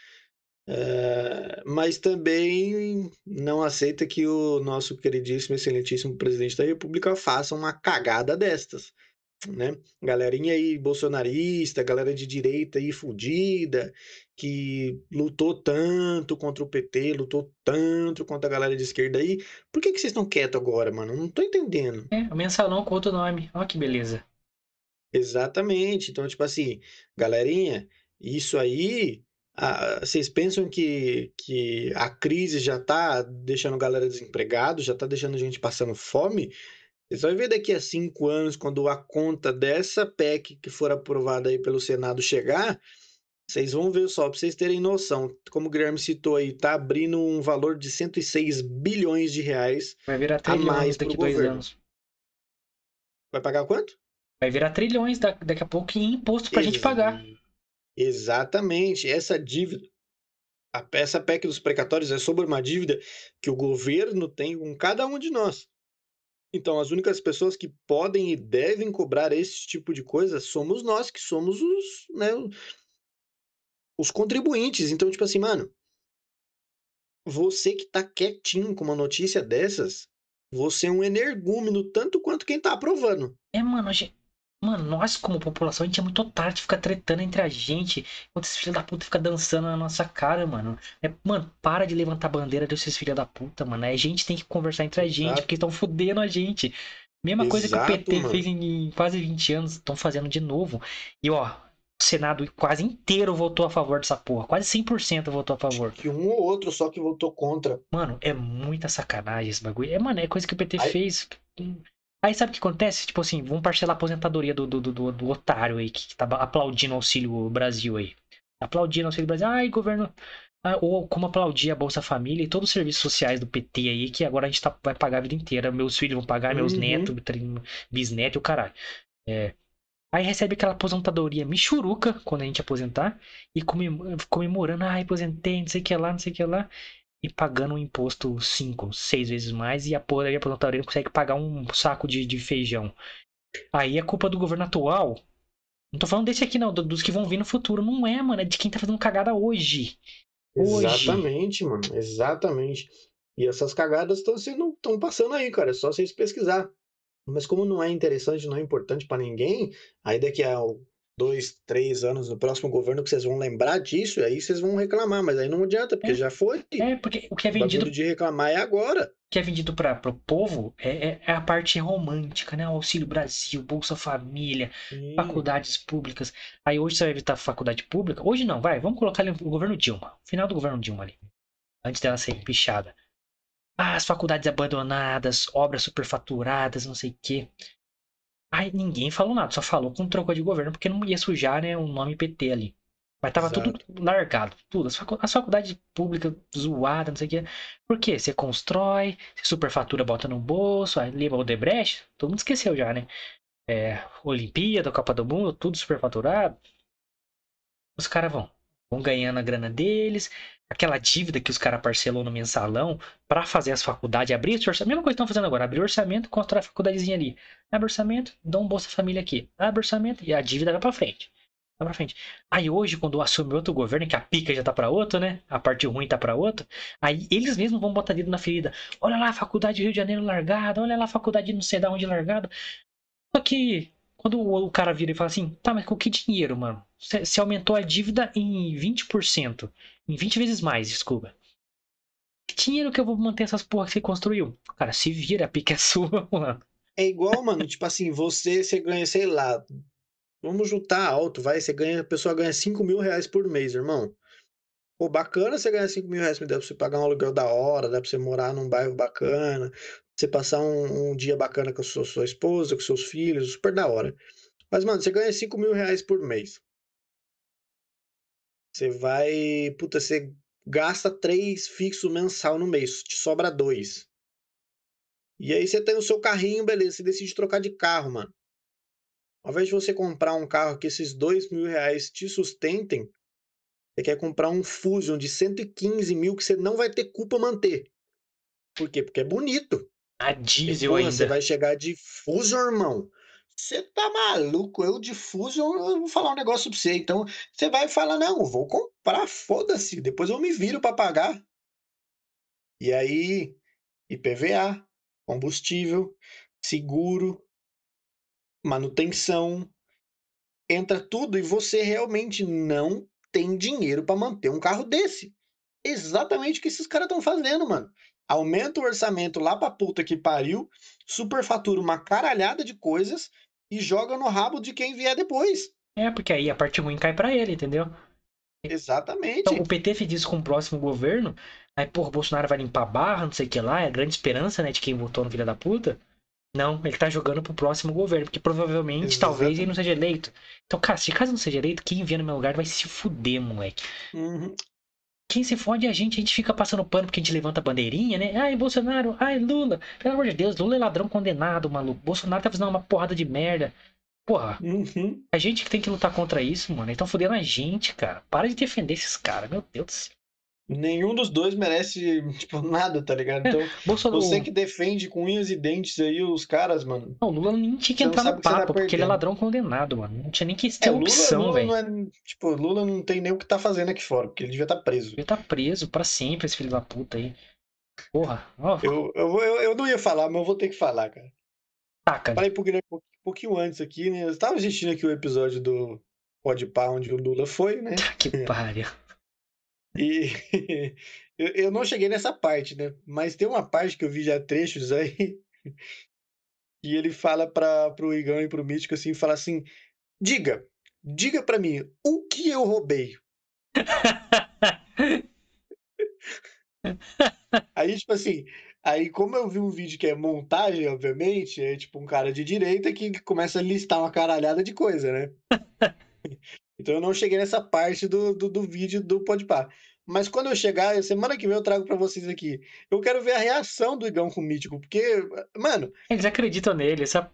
É, mas também não aceita que o nosso queridíssimo, excelentíssimo presidente da República faça uma cagada destas, né? Galerinha aí bolsonarista, galera de direita aí fudida, que lutou tanto contra o PT, lutou tanto contra a galera de esquerda aí. Por que que vocês estão quietos agora, mano? Não tô entendendo. É, o mensalão com outro nome. Olha que beleza. Exatamente. Então, tipo assim, galerinha, isso aí, ah, vocês pensam que, que a crise já tá deixando galera desempregado, já tá deixando a gente passando fome? Vocês vão ver daqui a cinco anos, quando a conta dessa PEC que for aprovada aí pelo Senado chegar, vocês vão ver só, para vocês terem noção. Como o Guilherme citou aí, tá abrindo um valor de 106 bilhões de reais. Vai virar A mais daqui dois governo. anos. Vai pagar quanto? Vai virar trilhões da- daqui a pouco em imposto pra gente pagar. Exatamente. Essa dívida, a- essa PEC dos precatórios é sobre uma dívida que o governo tem com cada um de nós. Então, as únicas pessoas que podem e devem cobrar esse tipo de coisa somos nós, que somos os, né, os contribuintes. Então, tipo assim, mano, você que tá quietinho com uma notícia dessas, você é um energúmeno tanto quanto quem tá aprovando. É, mano, gente... Mano, nós como população, a gente é muito otário de ficar tretando entre a gente, enquanto esses filhos da puta ficam dançando na nossa cara, mano. É, mano, para de levantar a bandeira desses filhos da puta, mano. A gente tem que conversar entre a gente, Exato. porque estão fudendo a gente. Mesma coisa que o Exato, PT mano. fez em, em quase 20 anos, estão fazendo de novo. E ó, o Senado quase inteiro votou a favor dessa porra. Quase 100% votou a favor. Que um ou outro só que votou contra. Mano, é muita sacanagem esse bagulho. É, mano, é coisa que o PT Aí- fez. Aí sabe o que acontece? Tipo assim, vamos parcelar a aposentadoria do, do, do, do- otário aí que, que tava aplaudindo o Auxílio Brasil aí. Aplaudindo o Auxílio Brasil. Ai, governo. Ah, ou como aplaudir a Bolsa Família e todos os serviços sociais do PT aí, que agora a gente tá, vai pagar a vida inteira. Meus filhos vão pagar, meus Uhum. netos, bisnetos e o caralho. É. Aí recebe aquela aposentadoria michuruca quando a gente aposentar e comem- comemorando, ah, aposentei, não sei o que lá, não sei o que lá. E pagando um imposto cinco, seis vezes mais e a porra da aposentadoria não consegue pagar um saco de, de feijão. Aí é culpa do governo atual. Não tô falando desse aqui, não, do- dos que vão vir no futuro. Não é, mano, é de quem tá fazendo cagada hoje. Hoje. Exatamente, mano. Exatamente. E essas cagadas estão sendo, estão passando aí, cara. É só vocês pesquisar. Mas como não é interessante, não é importante pra ninguém, aí daqui a dois, três anos no próximo governo que vocês vão lembrar disso, e aí vocês vão reclamar. Mas aí não adianta, porque É. já foi. É, porque o que é O vendido bagulho de reclamar é agora. que é vendido para o povo é, é- é a parte romântica, né? O Auxílio Brasil, Bolsa Família, Sim. faculdades públicas. Aí hoje você vai evitar faculdade pública? Hoje não, vai, vamos colocar ali o governo Dilma, final do governo Dilma ali, antes dela ser pichada. Ah, as faculdades abandonadas, obras superfaturadas, não sei o quê. Aí ninguém falou nada, só falou com troca de governo, porque não ia sujar, né, o nome PT ali. Mas tava tudo largado, tudo. As, facu as faculdades públicas zoadas, não sei o quê. Por quê? Você constrói, você superfatura, bota no bolso, aí leva o Debrecht, todo mundo esqueceu já, né? É, Olimpíada, Copa do Mundo, tudo superfaturado. Os caras vão, vão ganhando a grana deles, aquela dívida que os caras parcelou no mensalão pra fazer as faculdades, abrir esse orçamento, mesma coisa que estão fazendo agora, abrir orçamento, constrói a faculdadezinha ali. Abre orçamento, dá um Bolsa Família aqui. Abre orçamento e a dívida vai pra frente. Vai pra frente. Aí hoje, quando assume outro governo, que a pica já tá pra outro, né? A parte ruim tá pra outro, aí eles mesmos vão botar dedo na ferida. Olha lá a faculdade Rio de Janeiro largada, olha lá a faculdade não sei da onde largada. Só que quando o cara vira e fala assim, tá, mas com que dinheiro, mano? Você aumentou a dívida em 20%. Em 20 vezes mais, desculpa. Que dinheiro que eu vou manter essas porra que você construiu? Cara, se vira, a pica é sua, mano. É igual, mano, tipo assim, você, você ganha, sei lá, vamos juntar alto, vai, você ganha, a pessoa ganha 5 mil reais por mês, irmão. Pô, bacana você ganhar 5 mil reais, dá pra você pagar um aluguel da hora, dá pra você morar num bairro bacana, você passar um, um dia bacana com a sua, sua esposa, com seus filhos, super da hora. Mas, mano, você ganha 5 mil reais por mês. Você vai, puta, você gasta 3 fixo mensal no mês, te sobra 2. E aí você tem o seu carrinho, beleza, você decide trocar de carro, mano. Ao invés de você comprar um carro que esses dois mil reais te sustentem, você quer comprar um Fusion de 115 mil que você não vai ter culpa manter. Por quê? Porque é bonito. A diesel porra, ainda. Você vai chegar de Fusion, irmão. Você tá maluco? Eu de Fusion, eu vou falar um negócio pra você. Então, você vai falar, não, vou comprar, foda-se. Depois eu me viro pra pagar. E aí, IPVA, combustível, seguro, manutenção, entra tudo e você realmente não tem dinheiro pra manter um carro desse. Exatamente o que esses caras estão fazendo, mano. Aumenta o orçamento lá pra puta que pariu, superfatura uma caralhada de coisas e joga no rabo de quem vier depois. É, porque aí a parte ruim cai pra ele, entendeu? Exatamente. Então, o PT fez isso com o próximo governo. Aí, porra, o Bolsonaro vai limpar a barra, não sei o que lá. É a grande esperança, né, de quem votou no filho da puta. Não, ele tá jogando pro próximo governo, porque provavelmente, Exatamente. talvez, ele não seja eleito. Então, cara, se caso não seja eleito, quem vier no meu lugar vai se fuder, moleque. Uhum. Quem se fode é a gente, a gente fica passando pano porque a gente levanta a bandeirinha, né? Ai, Bolsonaro, ai, Lula. Pelo amor de Deus, Lula é ladrão condenado, maluco. Bolsonaro tá fazendo uma porrada de merda. Porra, Uhum. a gente que tem que lutar contra isso, mano. Eles tão fudendo a gente, cara. Para de defender esses caras, meu Deus do céu. Nenhum dos dois merece, tipo, nada, tá ligado? Então, Bolsonaro. você que defende com unhas e dentes aí os caras, mano. Não, o Lula nem tinha que entrar no tá papo, porque ele é ladrão condenado, mano. Não tinha nem que ter É, Lula, opção, velho. é, tipo, Lula não tem nem o que tá fazendo aqui fora, porque ele devia estar preso. Ele tá preso pra sempre, esse filho da puta aí. Porra, ó, Eu, eu, eu, eu não ia falar, mas eu vou ter que falar, cara. taca. Falei pro Guilherme um pouquinho antes aqui, né? Eu tava assistindo aqui o episódio do Pode Pá, onde o Lula foi, né? Que pariu. E eu, não cheguei nessa parte, né? Mas tem uma parte que eu vi já trechos aí. E ele fala para pro Igão e pro Mítico assim, fala assim: "Diga, diga pra mim, o que eu roubei?" Aí tipo assim, aí como eu vi um vídeo que é montagem, obviamente, é tipo um cara de direita que começa a listar uma caralhada de coisa, né? Então eu não cheguei nessa parte do, do, do vídeo do Podpah. Mas quando eu chegar, semana que vem eu trago pra vocês aqui. Eu quero ver a reação do Igão com o Mítico, porque, mano, Eles acreditam nele, essa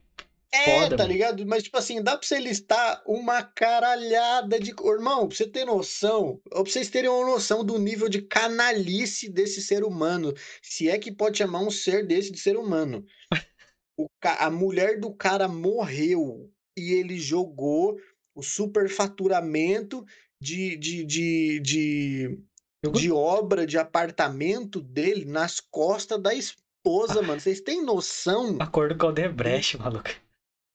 é, Foda, tá mano. ligado? Mas, tipo assim, dá pra você listar uma caralhada de. Irmão, pra você ter noção, ou pra vocês terem uma noção do nível de canalice desse ser humano, se é que pode chamar um ser desse de ser humano. O ca- A mulher do cara morreu e ele jogou o superfaturamento de, de, de, de, Jogou- de obra de apartamento dele nas costas da esposa, mano. Vocês têm noção? acordo com o Debrecht, maluco.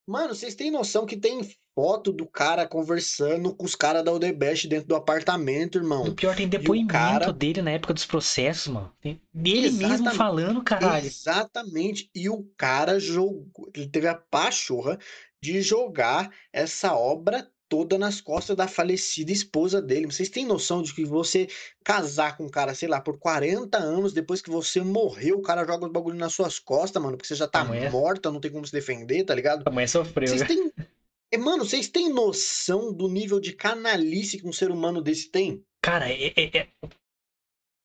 Mano, vocês têm noção que tem foto do cara conversando com os caras da Odebrecht dentro do apartamento, O irmão? pior tem depoimento cara- dele na época dos processos, mano. Dele mesmo falando, caralho. Exatamente. E o cara jogou, ele teve a pachorra de jogar essa obra toda nas costas da falecida esposa dele. Vocês têm noção de que você casar com um cara, sei lá, por 40 anos, depois que você morreu, o cara joga os bagulho nas suas costas, mano, porque você já tá A mulher- morta, não tem como se defender, tá ligado? A mãe sofreu, Vocês né? têm. É, Mano, vocês têm noção do nível de canalice que um ser humano desse tem? Cara, é- é- é-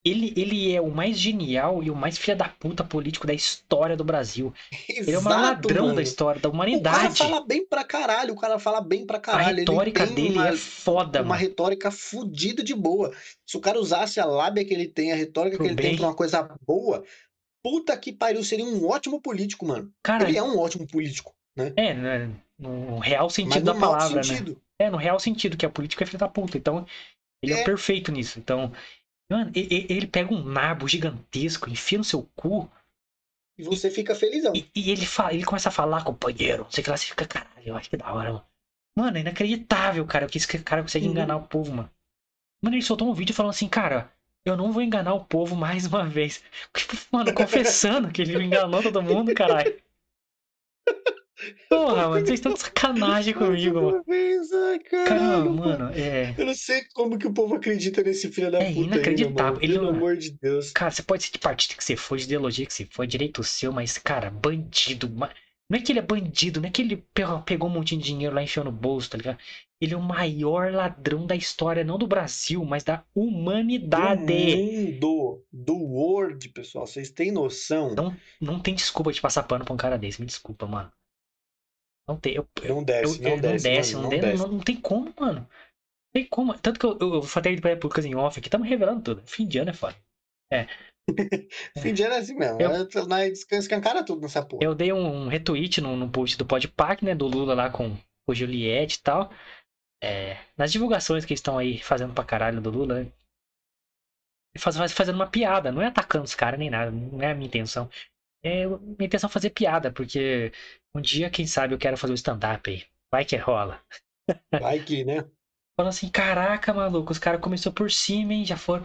Ele, ele é o mais genial e o mais filha da puta político da história do Brasil. Ele é o maior Exato, ladrão da mano. história da O cara humanidade. fala bem pra caralho, o cara fala bem pra A caralho. retórica ele tem dele uma, é foda, uma mano. retórica fodida de boa. Se o cara usasse a lábia que ele tem, a retórica Pro que ele tem bem. pra uma coisa boa, puta que pariu, seria um ótimo político, mano. Cara, Ele é um ótimo político, né? é, né, no real sentido no da palavra, né? sentido. É, no real sentido, que a política é filha da puta. Então, ele é, É. perfeito nisso. Então, mano, e- e- ele pega um nabo gigantesco, enfia no seu cu, E você fica felizão. e, e ele, fala, ele começa a falar, companheiro, não sei o que lá, você fica, caralho, eu acho que da hora, mano. Mano, é inacreditável, cara, o que esse cara consegue Uhum. enganar o povo, mano. Mano, ele soltou um vídeo falando assim, cara, eu não vou enganar o povo mais uma vez. Tipo, Mano, confessando que ele enganou todo mundo, caralho. Porra, mano, vocês estão de sacanagem comigo, mano. Caramba, mano, é. Eu não sei como que o povo acredita nesse filho da É puta inacreditável. ainda, mano. Ele Pelo não- amor de Deus. Cara, você pode ser de partido que você for, de ideologia que você for, direito seu, mas, cara, bandido. Não é que ele é bandido, não é que ele pe- pegou um monte de dinheiro lá e enfiou no bolso, tá ligado? Ele é o maior ladrão da história, não do Brasil, mas da humanidade. Do mundo, do world, pessoal. Vocês têm noção? Não, não tem desculpa de passar pano pra um cara desse, me desculpa, mano. Não tem. Eu, Não desce, eu- não eu- desce, mano, não, não de- desce. não- não tem como, mano. Não tem como. Tanto que eu, eu, falei pra Repúblicas em off aqui, estamos revelando tudo. Fim de ano é foda. Fim de ano é assim mesmo. Eu- É, Nós escancara tudo nessa porra. Eu dei um, retweet no, no post do Podpac, né? Do Lula lá com o Juliette e tal. É, nas divulgações que eles estão aí fazendo pra caralho do Lula, né? Faz, faz- fazendo uma piada, não é atacando os caras nem nada, não é a minha intenção. É, minha intenção é fazer piada, porque um dia, quem sabe, eu quero fazer o stand-up aí. Vai que rola. Vai que, né? Falando assim, caraca, maluco, os caras começou por cima, hein? Já foram.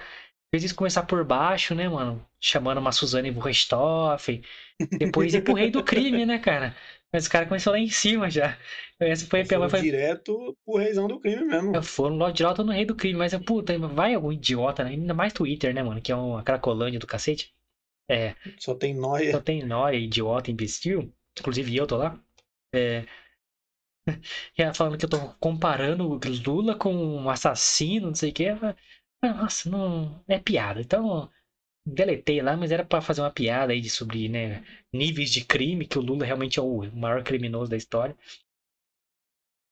Fez isso começar por baixo, né, mano? Chamando uma Suzane Burrestoff. Depois ir pro rei do crime, né, cara? Mas os caras começaram lá em cima já. Essa foi a Foram. Foi... direto pro reizão do crime mesmo. Foram logo direto no rei do crime. Mas, puta, vai algum idiota, né? Ainda mais Twitter, né, mano? Que é uma cracolândia do cacete. É. Só tem nóia. Só tem nóia, idiota, imbecil. Inclusive eu tô lá. É. E ela falando que eu tô comparando o Lula com um assassino, não sei o que. Nossa, não. É piada. Então, deletei lá, mas era pra fazer uma piada aí de- sobre, né, níveis de crime, que o Lula realmente é o maior criminoso da história.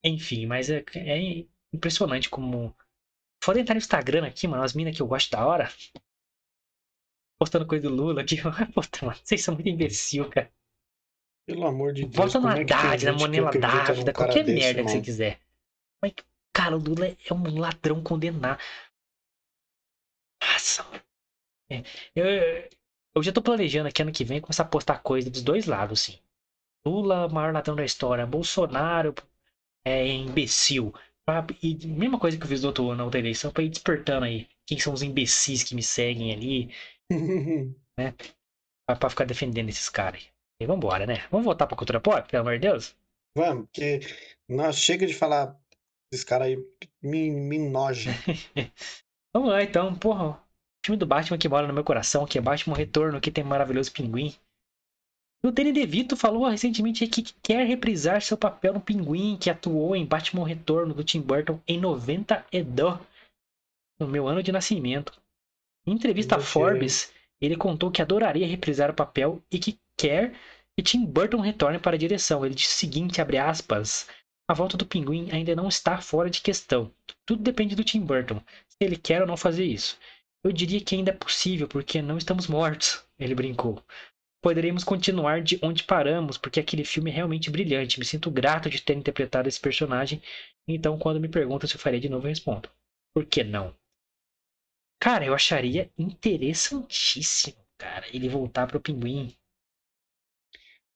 Enfim, mas é, é impressionante como. Foda entrar no Instagram aqui, mano, as minas que eu gosto da hora. Postando coisa do Lula aqui. Puta, mano, vocês são muito imbecil, cara. Pelo amor de Deus. Bota no é Haddad, na Monela Dávida, qualquer desse, merda que você quiser. Mas, cara, o Lula é um ladrão condenado. Nossa. É, eu, eu já tô planejando aqui ano que vem começar a postar coisa dos dois lados, assim. Lula, maior ladrão da história. Bolsonaro é imbecil. E mesma coisa que eu fiz do outro, na outra eleição, pra ir despertando aí quem são os imbecis que me seguem ali, pra, pra ficar defendendo esses caras. E vambora, né? Vamos voltar pra cultura pop, pelo amor de Deus? Vamos, porque nós chega de falar desse cara aí, me, me noja. Vamos lá então, porra. O time do Batman que mora no meu coração, que é Batman Retorno, que tem um maravilhoso pinguim. E o Danny DeVito falou recentemente que quer reprisar seu papel no pinguim que atuou em Batman Retorno do Tim Burton em 92, no meu ano de nascimento. Em entrevista hein? Forbes, ele contou que adoraria reprisar o papel e que quer que Tim Burton retorne para a direção. Ele disse o seguinte, abre aspas, a volta do Pinguim ainda não está fora de questão. Tudo depende do Tim Burton, se ele quer ou não fazer isso. Eu diria que ainda é possível, porque não estamos mortos, ele brincou. Poderemos continuar de onde paramos, porque aquele filme é realmente brilhante. Me sinto grato de ter interpretado esse personagem. Então, quando me perguntam se eu faria de novo, eu respondo: Por que não? Cara, eu acharia interessantíssimo, cara, ele voltar pro Pinguim.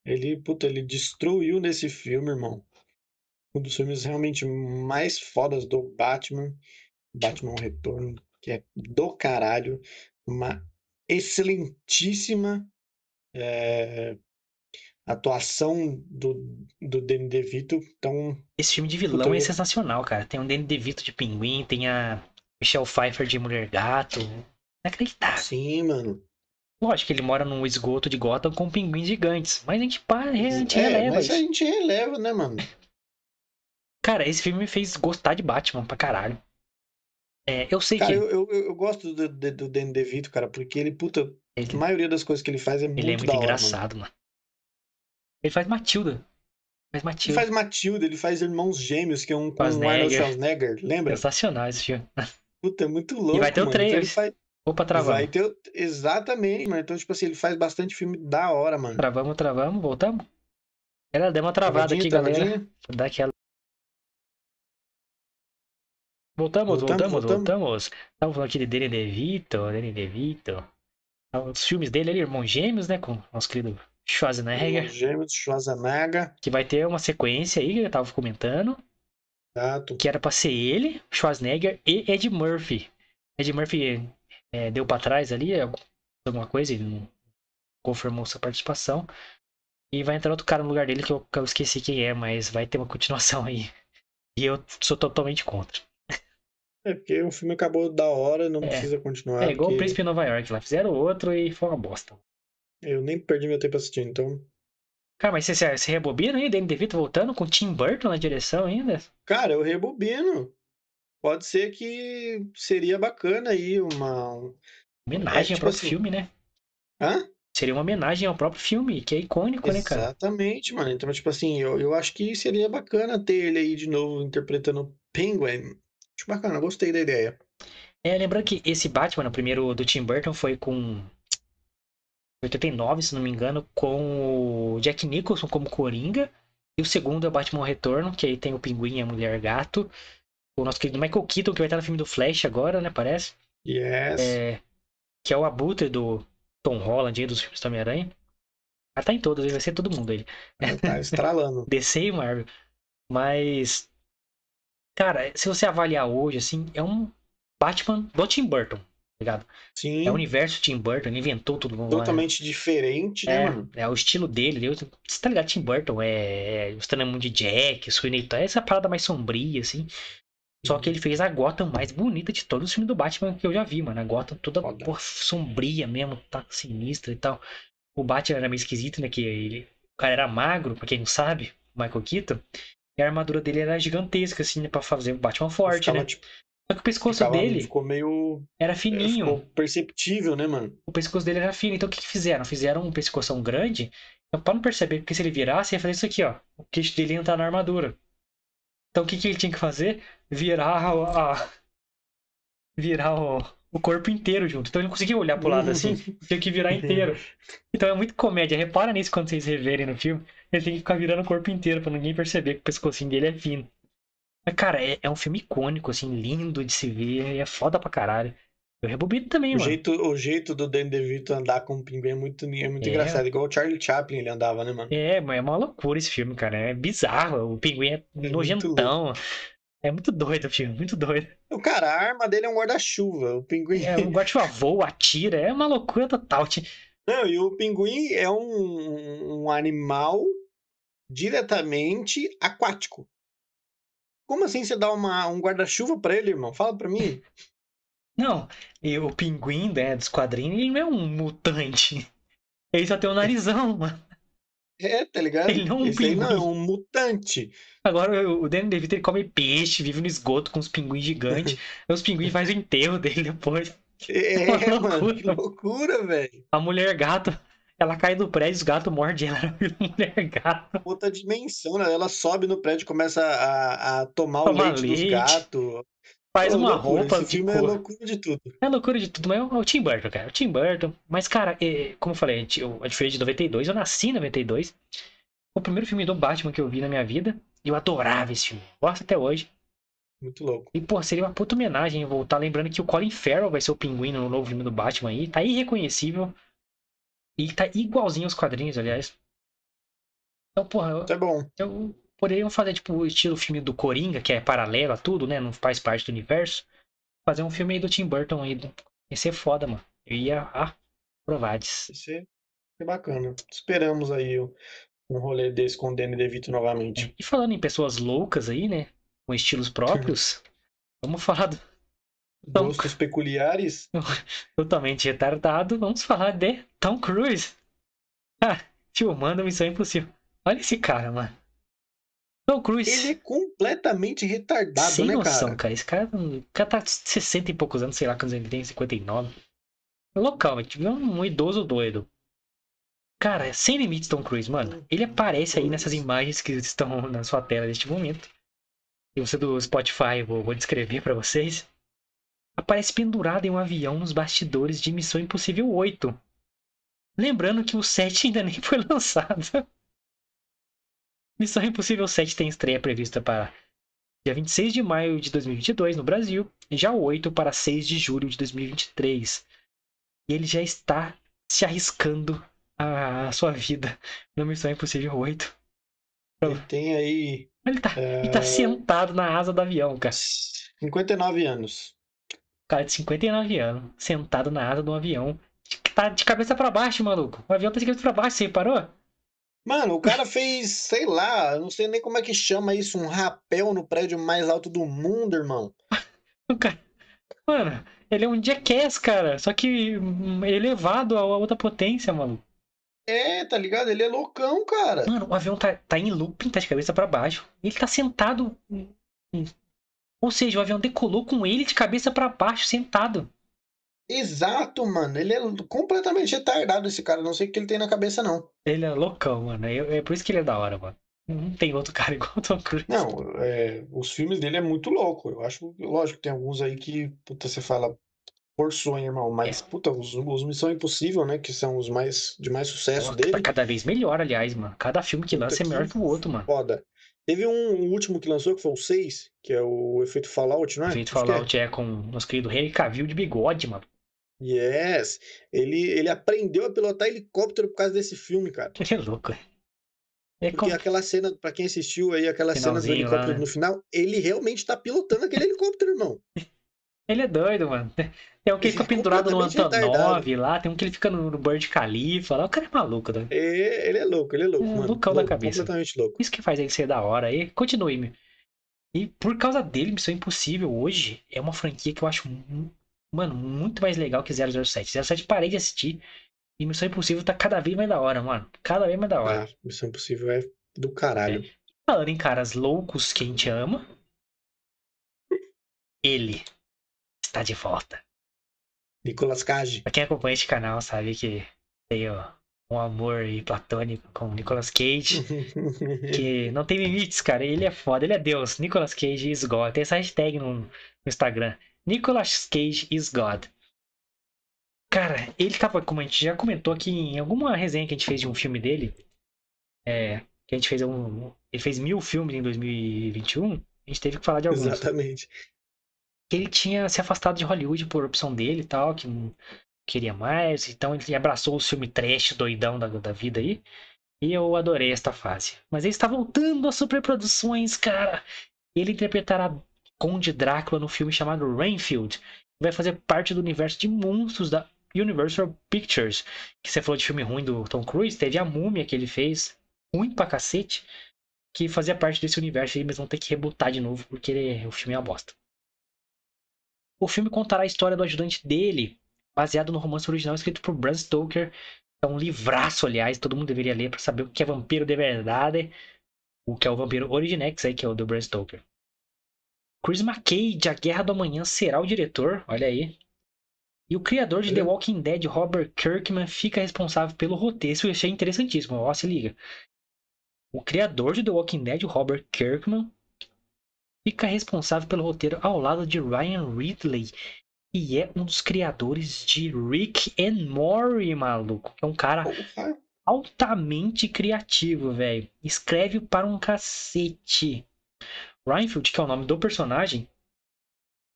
Ele, puta, ele destruiu nesse filme, irmão. Um dos filmes realmente mais fodas do Batman. Batman Retorno, que é do caralho. Uma excelentíssima é, atuação do, do Danny DeVito. Então, Esse filme de vilão Puta, é sensacional, cara. Tem o Danny DeVito de Pinguim, tem a Michelle Pfeiffer de Mulher Gato. Inacreditável. sim, mano. Lógico que ele mora num esgoto de Gotham com pinguins gigantes, mas a gente para, a gente É, releva mas isso. a gente releva, né, mano? Cara, esse filme me fez gostar de Batman pra caralho. É, eu sei Cara, que eu, eu, eu gosto do, do, do Danny DeVito, cara, porque ele, puta, a ele, maioria das coisas que ele faz é muito ele é muito hora, mano. engraçado, mano. Ele faz Matilda. Faz Ele Matilda. faz Matilda, ele faz Irmãos Gêmeos, que é um com o Schwarzenegger. Arnold Schwarzenegger, lembra? Sensacional esse filme. Puta, é muito louco, vai ter o mano. Então ele faz... Opa, travamos. Vai ter. Exatamente, mano. Então, tipo assim, ele faz bastante filme da hora, mano. Travamos, travamos, voltamos. Ela deu uma travada Travadinha, aqui, galera. travadinha. Vou dar aquela. Voltamos, Voltamos, voltamos, voltamos. Estamos falando aqui de Danny DeVito, Danny DeVito. Os filmes dele ali, Irmãos Gêmeos, né? Com o nosso querido Schwarzenegger. Irmãos Gêmeos, Schwarzenegger, Que vai ter uma sequência aí, que eu tava comentando. Gato. Que era pra ser ele, Schwarzenegger e Ed Murphy. Ed Murphy é, deu pra trás ali alguma coisa, ele não confirmou sua participação. E vai entrar outro cara no lugar dele que eu, que eu esqueci quem é, mas vai ter uma continuação aí. E eu sou totalmente contra. É porque o filme acabou da hora, não É. precisa continuar. É igual o porque Príncipe em Nova York lá. Fizeram outro e foi uma bosta. Eu nem perdi meu tempo assistindo, então. Cara, mas você, você rebobina aí, Danny DeVito voltando com Tim Burton na direção ainda? Cara, eu rebobino. Pode ser que seria bacana aí uma. Homenagem É, ao tipo próprio assim- filme, né? Hã? Seria uma homenagem ao próprio filme, que é icônico, né, cara? Exatamente, mano. Então, tipo assim, eu, eu acho que seria bacana ter ele aí de novo interpretando o Penguin. Acho bacana, gostei da ideia. É, lembrando que esse Batman, o primeiro do Tim Burton, foi com 89, se não me engano, com o Jack Nicholson como Coringa. E o segundo é o Batman Retorno, que aí tem o Pinguim e a Mulher Gato. O nosso querido Michael Keaton, que vai estar no filme do Flash agora, né, parece. Yes. É, que é o Abutre do Tom Holland aí, dos filmes do Homem-Aranha. Ah, tá em todos, ele vai ser todo mundo ele. Tá estralando. DC e Marvel. Mas, cara, se você avaliar hoje, assim, é um Batman do Tim Burton, ligado? Sim. É o universo Tim Burton, ele inventou tudo. lá. Totalmente diferente, né, É, mano? é o estilo dele. eu- Você tá ligado? Tim Burton é, é o Stanley de Jack, Sweeney Todd, essa parada mais sombria, assim. Só que ele fez a Gotham mais bonita de todos os filmes do Batman que eu já vi, mano. A Gotham toda porra, sombria mesmo, tá sinistra e tal. O Batman era meio esquisito, né? Que ele, o cara era magro, pra quem não sabe, o Michael Keaton. E a armadura dele era gigantesca, assim, né, pra fazer o Batman forte, Ficava, né? tipo, Só que o pescoço ficava- dele Ficou meio. era é, fininho. Ficou perceptível, né, mano? O pescoço dele era fino. Então o que, que fizeram? Fizeram um pescoção grande. Então, pra não perceber, porque se ele virasse, ia fazer isso aqui, ó. O queixo dele ia entrar na armadura. Então o que, que ele tinha que fazer? Virar o- a. Virar o, o corpo inteiro junto. Então ele não conseguia olhar pro lado assim. Tinha que virar inteiro. Então é muito comédia. Repara nisso quando vocês reverem no filme. Ele tem que ficar virando o corpo inteiro pra ninguém perceber que o pescocinho dele é fino. Mas, cara, é, é um filme icônico, assim, lindo de se ver. E é foda pra caralho. Eu rebobino também, O mano. jeito, o jeito do Danny DeVito andar com o pinguim é muito, é muito É. engraçado. Igual o Charlie Chaplin ele andava, né, mano? É, mas é uma loucura esse filme, cara. É bizarro. O pinguim é muito nojentão. É muito doido o filme, muito doido. O cara, a arma dele é um guarda-chuva. O pinguim. É, o guarda voa, atira, é uma loucura total. Não, e o pinguim é um, um animal diretamente aquático. Como assim você dá uma, um guarda-chuva pra ele, irmão? Fala pra mim. Não, e o pinguim né, dos quadrinhos, ele não é um mutante. Ele só tem um narizão, mano. É, tá ligado? Ele não é um Esse aí não é pinguim. um mutante. Agora o Danny DeVito ele come peixe, vive no esgoto com os pinguins gigantes. Os pinguins fazem o enterro dele depois. É, Uma mano, que loucura. loucura, velho. A mulher gato, ela cai do prédio, os gatos mordem ela, ela vira mulher gato. Outra dimensão, né? Ela sobe no prédio e começa a, a tomar o Tomar leite, leite. dos gatos. Faz uma loucura, roupa Esse filme é loucura de tudo. É loucura de tudo, mas é o Tim Burton, cara. O Tim Burton. Mas, cara, é, como eu falei, a diferença de 92, eu nasci em 92. Foi o primeiro filme do Batman que eu vi na minha vida. E eu adorava esse filme. Gosto até hoje. Muito louco. E, pô, seria uma puta homenagem voltar lembrando que o Colin Farrell vai ser o pinguim no novo filme do Batman aí. Tá irreconhecível. E tá igualzinho aos quadrinhos, aliás. Então, porra, eu, é bom. eu poderiam fazer, tipo, o estilo filme do Coringa, que é paralelo a tudo, né? Não faz parte do universo. Fazer um filme aí do Tim Burton aí. Ia ser foda, mano. Eu ia aprovades. Isso é, é bacana. Esperamos aí um rolê desse com o Danny DeVito novamente. E falando em pessoas loucas aí, né? Com estilos próprios, vamos falar do Tom Gostos peculiares. totalmente retardado. Vamos falar de Tom Cruise. Ah, filmando Missão Impossível. Olha esse cara, mano. Tom Cruise. Ele é completamente retardado, Sem né, noção, cara? cara. Esse cara, o cara tá 60 e poucos anos, sei lá quantos ele tem, 59. Local, tipo, é um idoso doido. Cara, sem limites Tom Cruise, mano. Ele aparece aí nessas imagens que estão na sua tela neste momento. E você do Spotify, vou, vou descrever pra vocês. Aparece pendurado em um avião nos bastidores de Missão Impossível 8. Lembrando que o 7 ainda nem foi lançado. Missão Impossível 7 tem estreia prevista para dia 26 de maio de 2022 no Brasil e já o 8 para 6 de julho de 2023. E ele já está se arriscando a sua vida no Missão Impossível 8. Ele tem aí Ele tá, ele É. tá sentado na asa do avião, cara. 59 anos. Cara de 59 anos, sentado na asa de um avião. Tá de cabeça pra baixo, maluco. O avião tá de cabeça pra baixo, você reparou? Mano, o cara fez, sei lá, não sei nem como é que chama isso, um rapel no prédio mais alto do mundo, irmão. O cara... Mano, ele é um jackass, cara. Só que hum, elevado a outra potência, maluco. É, tá ligado? Ele é loucão, cara. Mano, o avião tá, tá em looping, tá de cabeça pra baixo. Ele tá sentado. Ou seja, o avião decolou com ele de cabeça pra baixo, sentado. Exato, mano. Ele é completamente retardado, esse cara. Não sei o que ele tem na cabeça, não. Ele é loucão, mano. É, é por isso que ele é da hora, mano. Não tem outro cara igual o Tom Cruise. Não, é, os filmes dele é muito louco. Eu acho, lógico, tem alguns aí que, puta, você fala, forçou, hein, irmão. Mas, puta, os, os Missão Impossível, né? Que são os mais de mais sucesso Nossa, dele. Tá cada vez melhor, aliás, mano. Cada filme que Puta, lança é melhor que o outro, mano. Foda. Teve um, um último que lançou, que foi o 6, que é o efeito Fallout, não é? O Feito Acho que é. Fallout é com o nosso querido Henry Cavill de bigode, mano. Yes. Ele, ele aprendeu a pilotar helicóptero por causa desse filme, cara. Ele é louco. É Porque como... aquela cena, pra quem assistiu aí, aquela cena do Finalzinho lá, helicóptero né? no final, ele realmente tá pilotando aquele helicóptero, irmão. Ele é doido, mano. Tem um que Ele fica é pendurado no Antonov lá, tem um que ele fica no, no Burj Khalifa lá. O cara é maluco, né? É, ele é louco, ele é louco, É, mano. loucão da Louco, cabeça. Completamente louco. Isso que faz ele ser da hora. E continue, meu. E por causa dele, Missão Impossível hoje é uma franquia que eu acho, mano, muito mais legal que 007. 007 parei de assistir e Missão Impossível tá cada vez mais da hora, mano. Cada vez mais da hora. Ah, Missão Impossível é do caralho. Falando em caras loucos que a gente ama, ele está de volta. Nicolas Cage. Pra quem acompanha este canal sabe que tenho um amor platônico com o Nicolas Cage, que não tem limites, cara. Ele é foda, ele é Deus. Nicolas Cage is God. Tem essa hashtag no, no Instagram. Nicolas Cage is God. Cara, ele tava, como a gente já comentou aqui em alguma resenha que a gente fez de um filme dele, é, que a gente fez um. Ele fez mil filmes em 2021. A gente teve que falar de alguns. Exatamente. Que ele tinha se afastado de Hollywood por opção dele e tal, que não queria mais, então ele abraçou o filme trash doidão da, da vida aí. E eu adorei esta fase. Mas ele está voltando às superproduções, cara. Ele interpretará Conde Drácula no filme chamado Rainfield. Vai fazer parte do universo de monstros da Universal Pictures. Que você falou de filme ruim do Tom Cruise, teve a múmia que ele fez, ruim pra cacete, que fazia parte desse universo aí, mas vão ter que rebutar de novo, porque ele- o filme é uma bosta. O filme contará a história do ajudante dele, baseado no romance original escrito por Bram Stoker. É um livraço, aliás, todo mundo deveria ler para saber o que é vampiro de verdade. O que é o vampiro Originex aí, que é o do Bram Stoker. Chris McKay, de A Guerra do Amanhã, será o diretor, olha aí. E o criador de The Walking Dead, Robert Kirkman, fica responsável pelo roteiro. Isso eu achei interessantíssimo. Ó, se liga. O criador de The Walking Dead, Robert Kirkman, fica responsável pelo roteiro ao lado de Ryan Ridley, e é um dos criadores de Rick and Morty, maluco. É um cara altamente criativo, velho. Escreve para um cacete. Reinfeldt, que é o nome do personagem,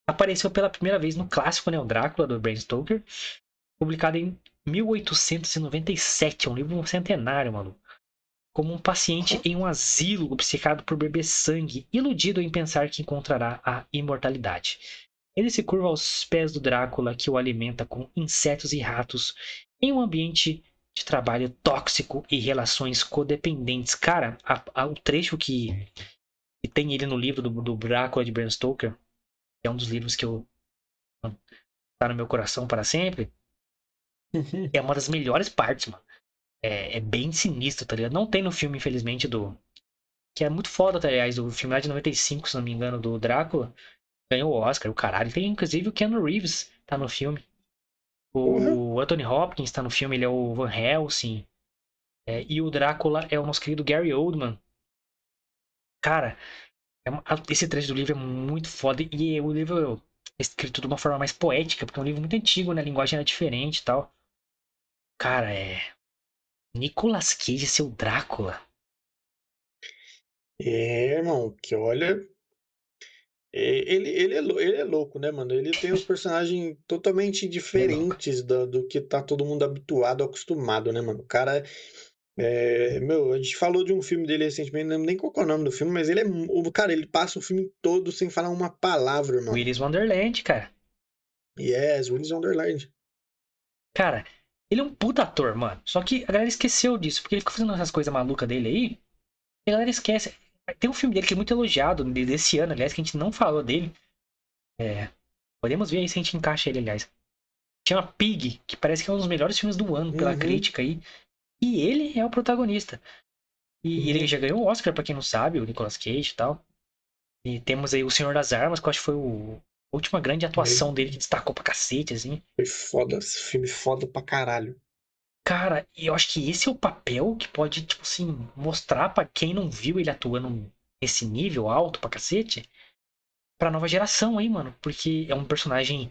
apareceu pela primeira vez no clássico né, o Drácula, do Bram Stoker, publicado em 1897, é um livro centenário, maluco. Como um paciente em um asilo obcecado por beber sangue, iludido em pensar que encontrará a imortalidade. Ele se curva aos pés do Drácula, que o alimenta com insetos e ratos, em um ambiente de trabalho tóxico e relações codependentes. Cara, a, a, o trecho que, que, tem ele no livro do, do Drácula de Bram Stoker, que é um dos livros que eu tá no meu coração para sempre, uhum. é uma das melhores partes, mano. É, é, bem sinistro, tá ligado? Não tem no filme, infelizmente, do. Que é muito foda, tá, aliás, o filme lá de 95, se não me engano, do Drácula. Ganhou o Oscar, o caralho. Tem inclusive o Keanu Reeves, tá no filme. O uhum. Anthony Hopkins tá no filme, ele é o Van Helsing. É, e o Drácula é o nosso querido Gary Oldman. Cara, é uma, esse trecho do livro é muito foda. E o livro é escrito de uma forma mais poética, porque é um livro muito antigo, né? A linguagem era diferente e tal. Cara, é. Nicolas Cage, seu Drácula. É, irmão, que olha, ele, ele, é, ele é louco, né, mano? Ele tem os personagens totalmente é diferentes do, do que tá todo mundo habituado, acostumado, né, mano? O cara. É, meu, a gente falou de um filme dele recentemente, não lembro nem qual é o nome do filme, mas ele é. Cara, ele passa o filme todo sem falar uma palavra, irmão. Willis Wonderland, cara. Yes, Willis Wonderland. Cara, ele é um puta ator, mano. Só que a galera esqueceu disso, porque ele ficou fazendo essas coisas malucas dele aí. E a galera esquece. Tem um filme dele que é muito elogiado, desse ano, aliás, que a gente não falou dele. É, podemos ver aí se a gente encaixa ele, aliás. Chama Pig, que parece que é um dos melhores filmes do ano pela uhum. crítica aí. E ele é o protagonista. E uhum. ele já ganhou o Oscar, pra quem não sabe, o Nicolas Cage e tal. E temos aí o Senhor das Armas, que eu acho que foi o, a última grande atuação dele que destacou pra cacete, assim. Foi foda, esse filme foda pra caralho. Cara, e eu acho que esse é o papel que pode, tipo assim, mostrar para quem não viu ele atuando nesse nível alto pra cacete, pra nova geração aí, mano. Porque é um personagem.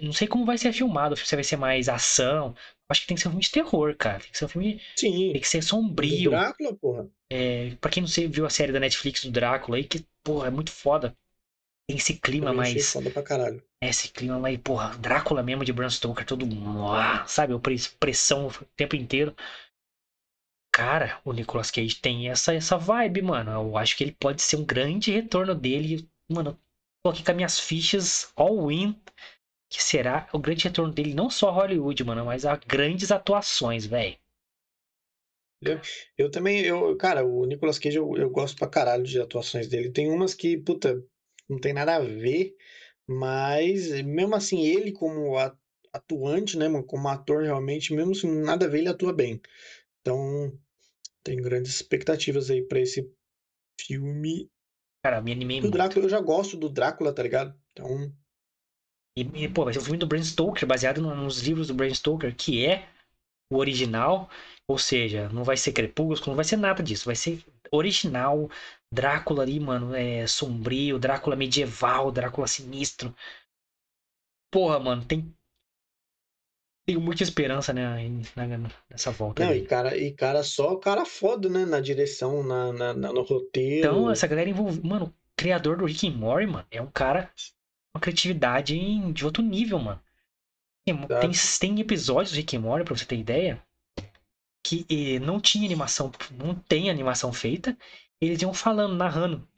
Não sei como vai ser filmado, se vai ser mais ação. Acho que tem que ser um filme de terror, cara. Tem que ser um filme. Sim. Tem que ser sombrio. Drácula, porra. É, pra quem não sei, viu a série da Netflix do Drácula aí, que, porra, é muito foda. Tem esse clima mais. Foda pra caralho. Esse clima mais, porra, Drácula mesmo de Bram Stoker, todo. Sabe, pressão o tempo inteiro. Cara, o Nicolas Cage tem essa, essa vibe, mano. Eu acho que ele pode ser um grande retorno dele. Mano, tô aqui com as minhas fichas all-in. Que será o grande retorno dele, não só Hollywood, mano, mas a grandes atuações, velho. Eu, eu também, eu, cara, o Nicolas Cage eu, eu gosto pra caralho de atuações dele. Tem umas que, puta, não tem nada a ver, mas mesmo assim, ele como atuante, né, como ator realmente, mesmo assim, nada a ver, ele atua bem. Então, tem grandes expectativas aí para esse filme. Cara, me animei do Drácula, eu já gosto do Drácula, tá ligado? Então. E, e pô, vai ser um filme do Bram Stoker, baseado nos livros do Bram Stoker, que é o original. Ou seja, não vai ser Crepúsculo, não vai ser nada disso. Vai ser original, Drácula ali, mano, é sombrio, Drácula medieval, Drácula sinistro. Porra, mano, tem. Tenho muita esperança, né, nessa volta. Não, e cara, e cara, só cara foda, né, na direção, na, na, no roteiro. Então, essa galera envolvida. Mano, o criador do Rick and Morty, mano, é um cara com uma criatividade de outro nível, mano. Tem, tem, tem episódios do Rick and Morty, pra você ter ideia, que eh, não tinha animação, não tem animação feita, eles iam falando, narrando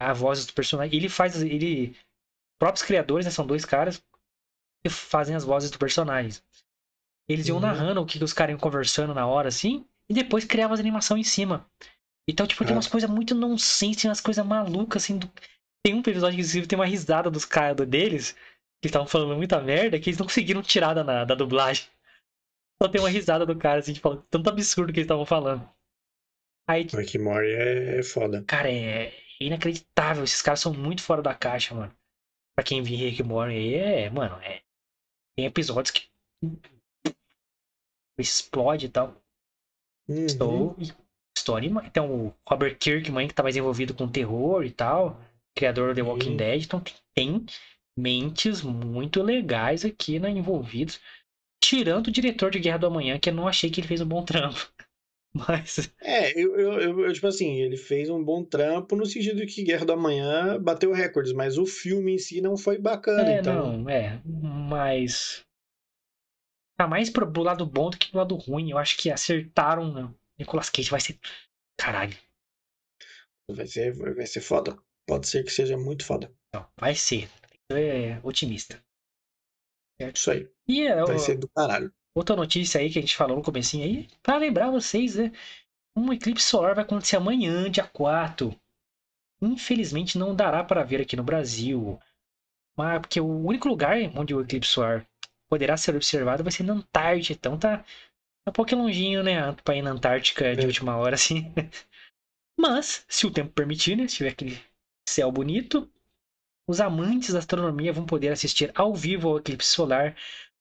a voz do personagem. Ele faz, ele, próprios criadores, né, são dois caras que fazem as vozes do personagem. Eles iam uhum. narrando o que, que os caras iam conversando na hora, assim, e depois criavam as animações em cima. Então, tipo, tem é. umas coisas muito nonsense, umas coisas malucas, assim. Do... Tem um episódio, inclusive, tem uma risada dos caras deles, que estavam falando muita merda, que eles não conseguiram tirar da, da dublagem. Só tem uma risada do cara, assim, de falar tanto absurdo que eles estavam falando. Aí, Rick Mori é, é foda. Cara, é inacreditável. Esses caras são muito fora da caixa, mano. Pra quem viu Rick Mori aí, é, mano, é tem episódios que explode e tal. Uhum. Estou, estou animado. Então, o Robert Kirkman, que tá mais envolvido com terror e tal, criador do The Walking Sim. Dead, então tem mentes muito legais aqui né, envolvidos. Tirando o diretor de Guerra do Amanhã, que eu não achei que ele fez um bom trampo. Mas, É, eu, eu, eu- tipo assim, ele fez um bom trampo no sentido que Guerra do Amanhã bateu recordes, mas o filme em si não foi bacana, é, então. não, é. Mas. Tá mais pro, pro lado bom do que pro lado ruim. Eu acho que acertaram. Né? Nicolas Cage vai ser. Caralho. Vai ser, vai ser foda. Pode ser que seja muito foda. Não, vai ser. É otimista. Isso aí. E é, Vai ser do caralho. outra notícia aí que a gente falou no comecinho aí, pra lembrar vocês, né? Um eclipse solar vai acontecer amanhã, dia 4. Infelizmente não dará para ver aqui no Brasil. Mas porque o único lugar onde o eclipse solar poderá ser observado vai ser na Antártida. Então tá, tá um pouquinho longinho, né? Pra ir na Antártica de É. última hora, assim. Mas, se o tempo permitir, né? Se tiver aquele céu bonito, os amantes da astronomia vão poder assistir ao vivo ao eclipse solar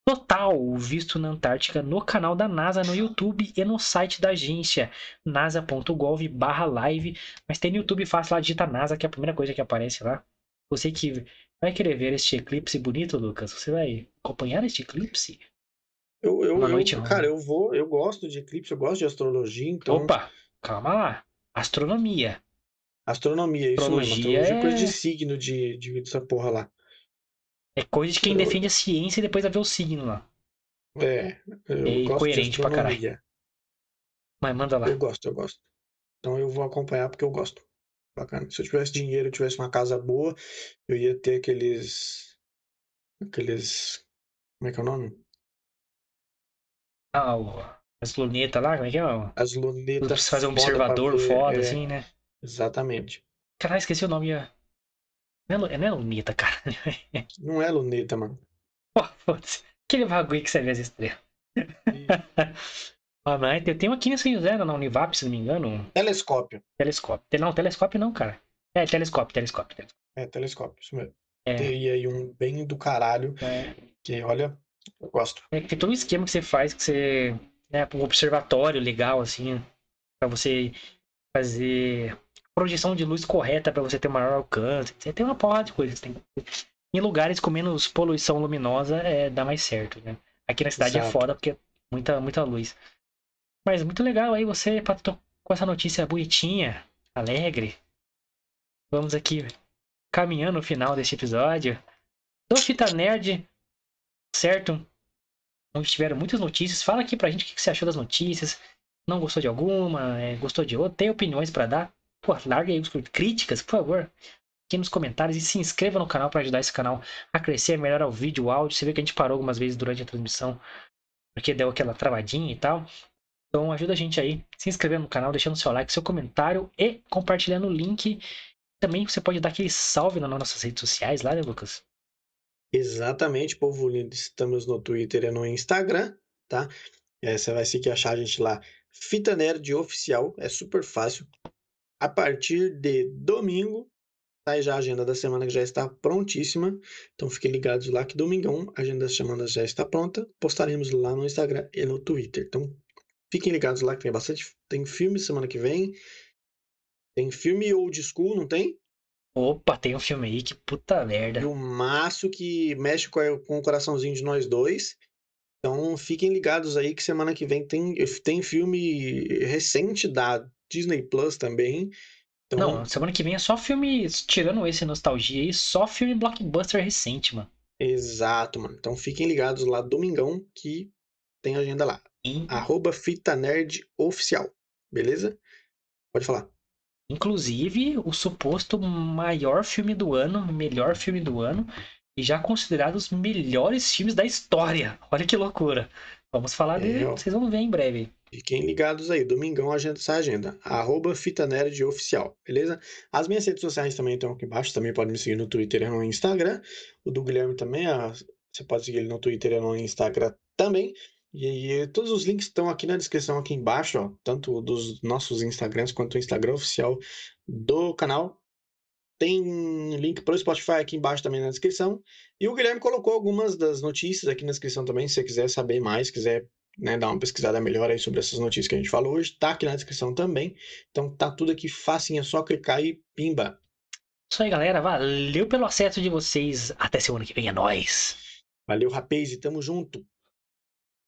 total visto na Antártica no canal da NASA no YouTube e no site da agência nasa.gov barra live. Mas tem no YouTube fácil lá, digita NASA, que é a primeira coisa que aparece lá. Você que vai querer ver este eclipse bonito, Lucas, você vai acompanhar este eclipse? Eu, eu, Uma eu- noite, não. cara, eu vou, eu gosto de eclipse, eu gosto de astrologia, então. Opa, calma lá. Astronomia. Astronomia, isso mesmo. Astrologia Astrologia é coisa é- de signo de, de dessa porra lá. É coisa de quem Eu- defende a ciência e depois vai ver o signo lá. É, eu É gosto de incoerente pra caralho. Mas manda lá. Eu gosto, eu gosto. Então eu vou acompanhar porque eu gosto. Bacana. Se eu tivesse dinheiro, eu tivesse uma casa boa, eu ia ter aqueles. Aqueles. Como é que é o nome? Ah, o- as lunetas lá, como é que é? As lunetas. Pra você fazer um foda observador ver, foda, é, assim, né? Exatamente. Caralho, esqueci o nome. ó. Não é, não é luneta, cara. Não é luneta, mano. Pô, foda-se. Aquele bagulho que você vê as estrelas. Ah, mas tem, tem uma aqui em São José, na Univap, se não me engano. Telescópio. Telescópio. Não, telescópio não, cara. É, telescópio, telescópio. telescópio. É, telescópio, isso mesmo. É, Teria aí um bem do caralho, é, que olha, eu gosto. é que tem todo um esquema que você faz, que você. Né, um observatório legal, assim, pra você fazer projeção de luz correta pra você ter maior alcance. Você tem uma porrada de coisas. Tem... Em lugares com menos poluição luminosa, é, dá mais certo, né? Aqui na cidade é Exato. foda porque é muita, muita luz. Mas muito legal aí você, com essa notícia bonitinha, alegre. Vamos aqui caminhando no final deste episódio. Do Fita Nerd, certo? Onde tiveram muitas notícias. Fala aqui pra gente o que você achou das notícias. Não gostou de alguma? é, gostou de outra? Tem opiniões pra dar? Pô, larga aí críticas, por favor. Aqui nos comentários e se inscreva no canal pra ajudar esse canal a crescer, melhorar o vídeo, o áudio. Você vê que a gente parou algumas vezes durante a transmissão porque deu aquela travadinha e tal. Então ajuda a gente aí, se inscrevendo no canal, deixando seu like, seu comentário e compartilhando o link. Também você pode dar aquele salve nas nossas redes sociais lá, né, Lucas? Exatamente, povo lindo. Estamos no Twitter e no Instagram, tá? É, você vai seguir achar a gente lá. Fita Nerd Oficial, é super fácil. A partir de domingo, sai já a agenda da semana que já está prontíssima. Então fiquem ligados lá que domingão a agenda da semana já está pronta. Postaremos lá no Instagram e no Twitter. Então fiquem ligados lá que tem bastante. Tem filme semana que vem. Tem filme old school, não tem? Opa, tem um filme aí que puta merda. E o maço que mexe com o coraçãozinho de nós dois. Então fiquem ligados aí que semana que vem tem, tem filme recente da Disney Plus também. Então, Não, semana que vem é só filme, tirando esse nostalgia aí, só filme blockbuster recente, mano. exato, mano. Então fiquem ligados lá domingão que tem agenda lá. In- Arroba Fita Nerd Oficial. Beleza? Pode falar. Inclusive, o suposto maior filme do ano, melhor filme do ano, e já considerado os melhores filmes da história. Olha que loucura. Vamos falar dele, vocês vão ver em breve. Fiquem ligados aí, domingão agenda essa agenda, arroba Fita Nerd Oficial, beleza? As minhas redes sociais também estão aqui embaixo, também pode me seguir no Twitter e no Instagram. O do Guilherme também, ah, você pode seguir ele no Twitter e no Instagram também. E aí, todos os links estão aqui na descrição aqui embaixo, ó, tanto dos nossos Instagrams quanto o Instagram oficial do canal. Tem link para o Spotify aqui embaixo também na descrição. E o Guilherme colocou algumas das notícias aqui na descrição também, se você quiser saber mais, quiser né, dar uma pesquisada melhor aí sobre essas notícias que a gente falou hoje, tá aqui na descrição também. Então tá tudo aqui facinho, é só clicar e pimba. Isso aí, galera. Valeu pelo acesso de vocês. Até semana que vem. É nóis. Valeu, rapaz, e tamo junto.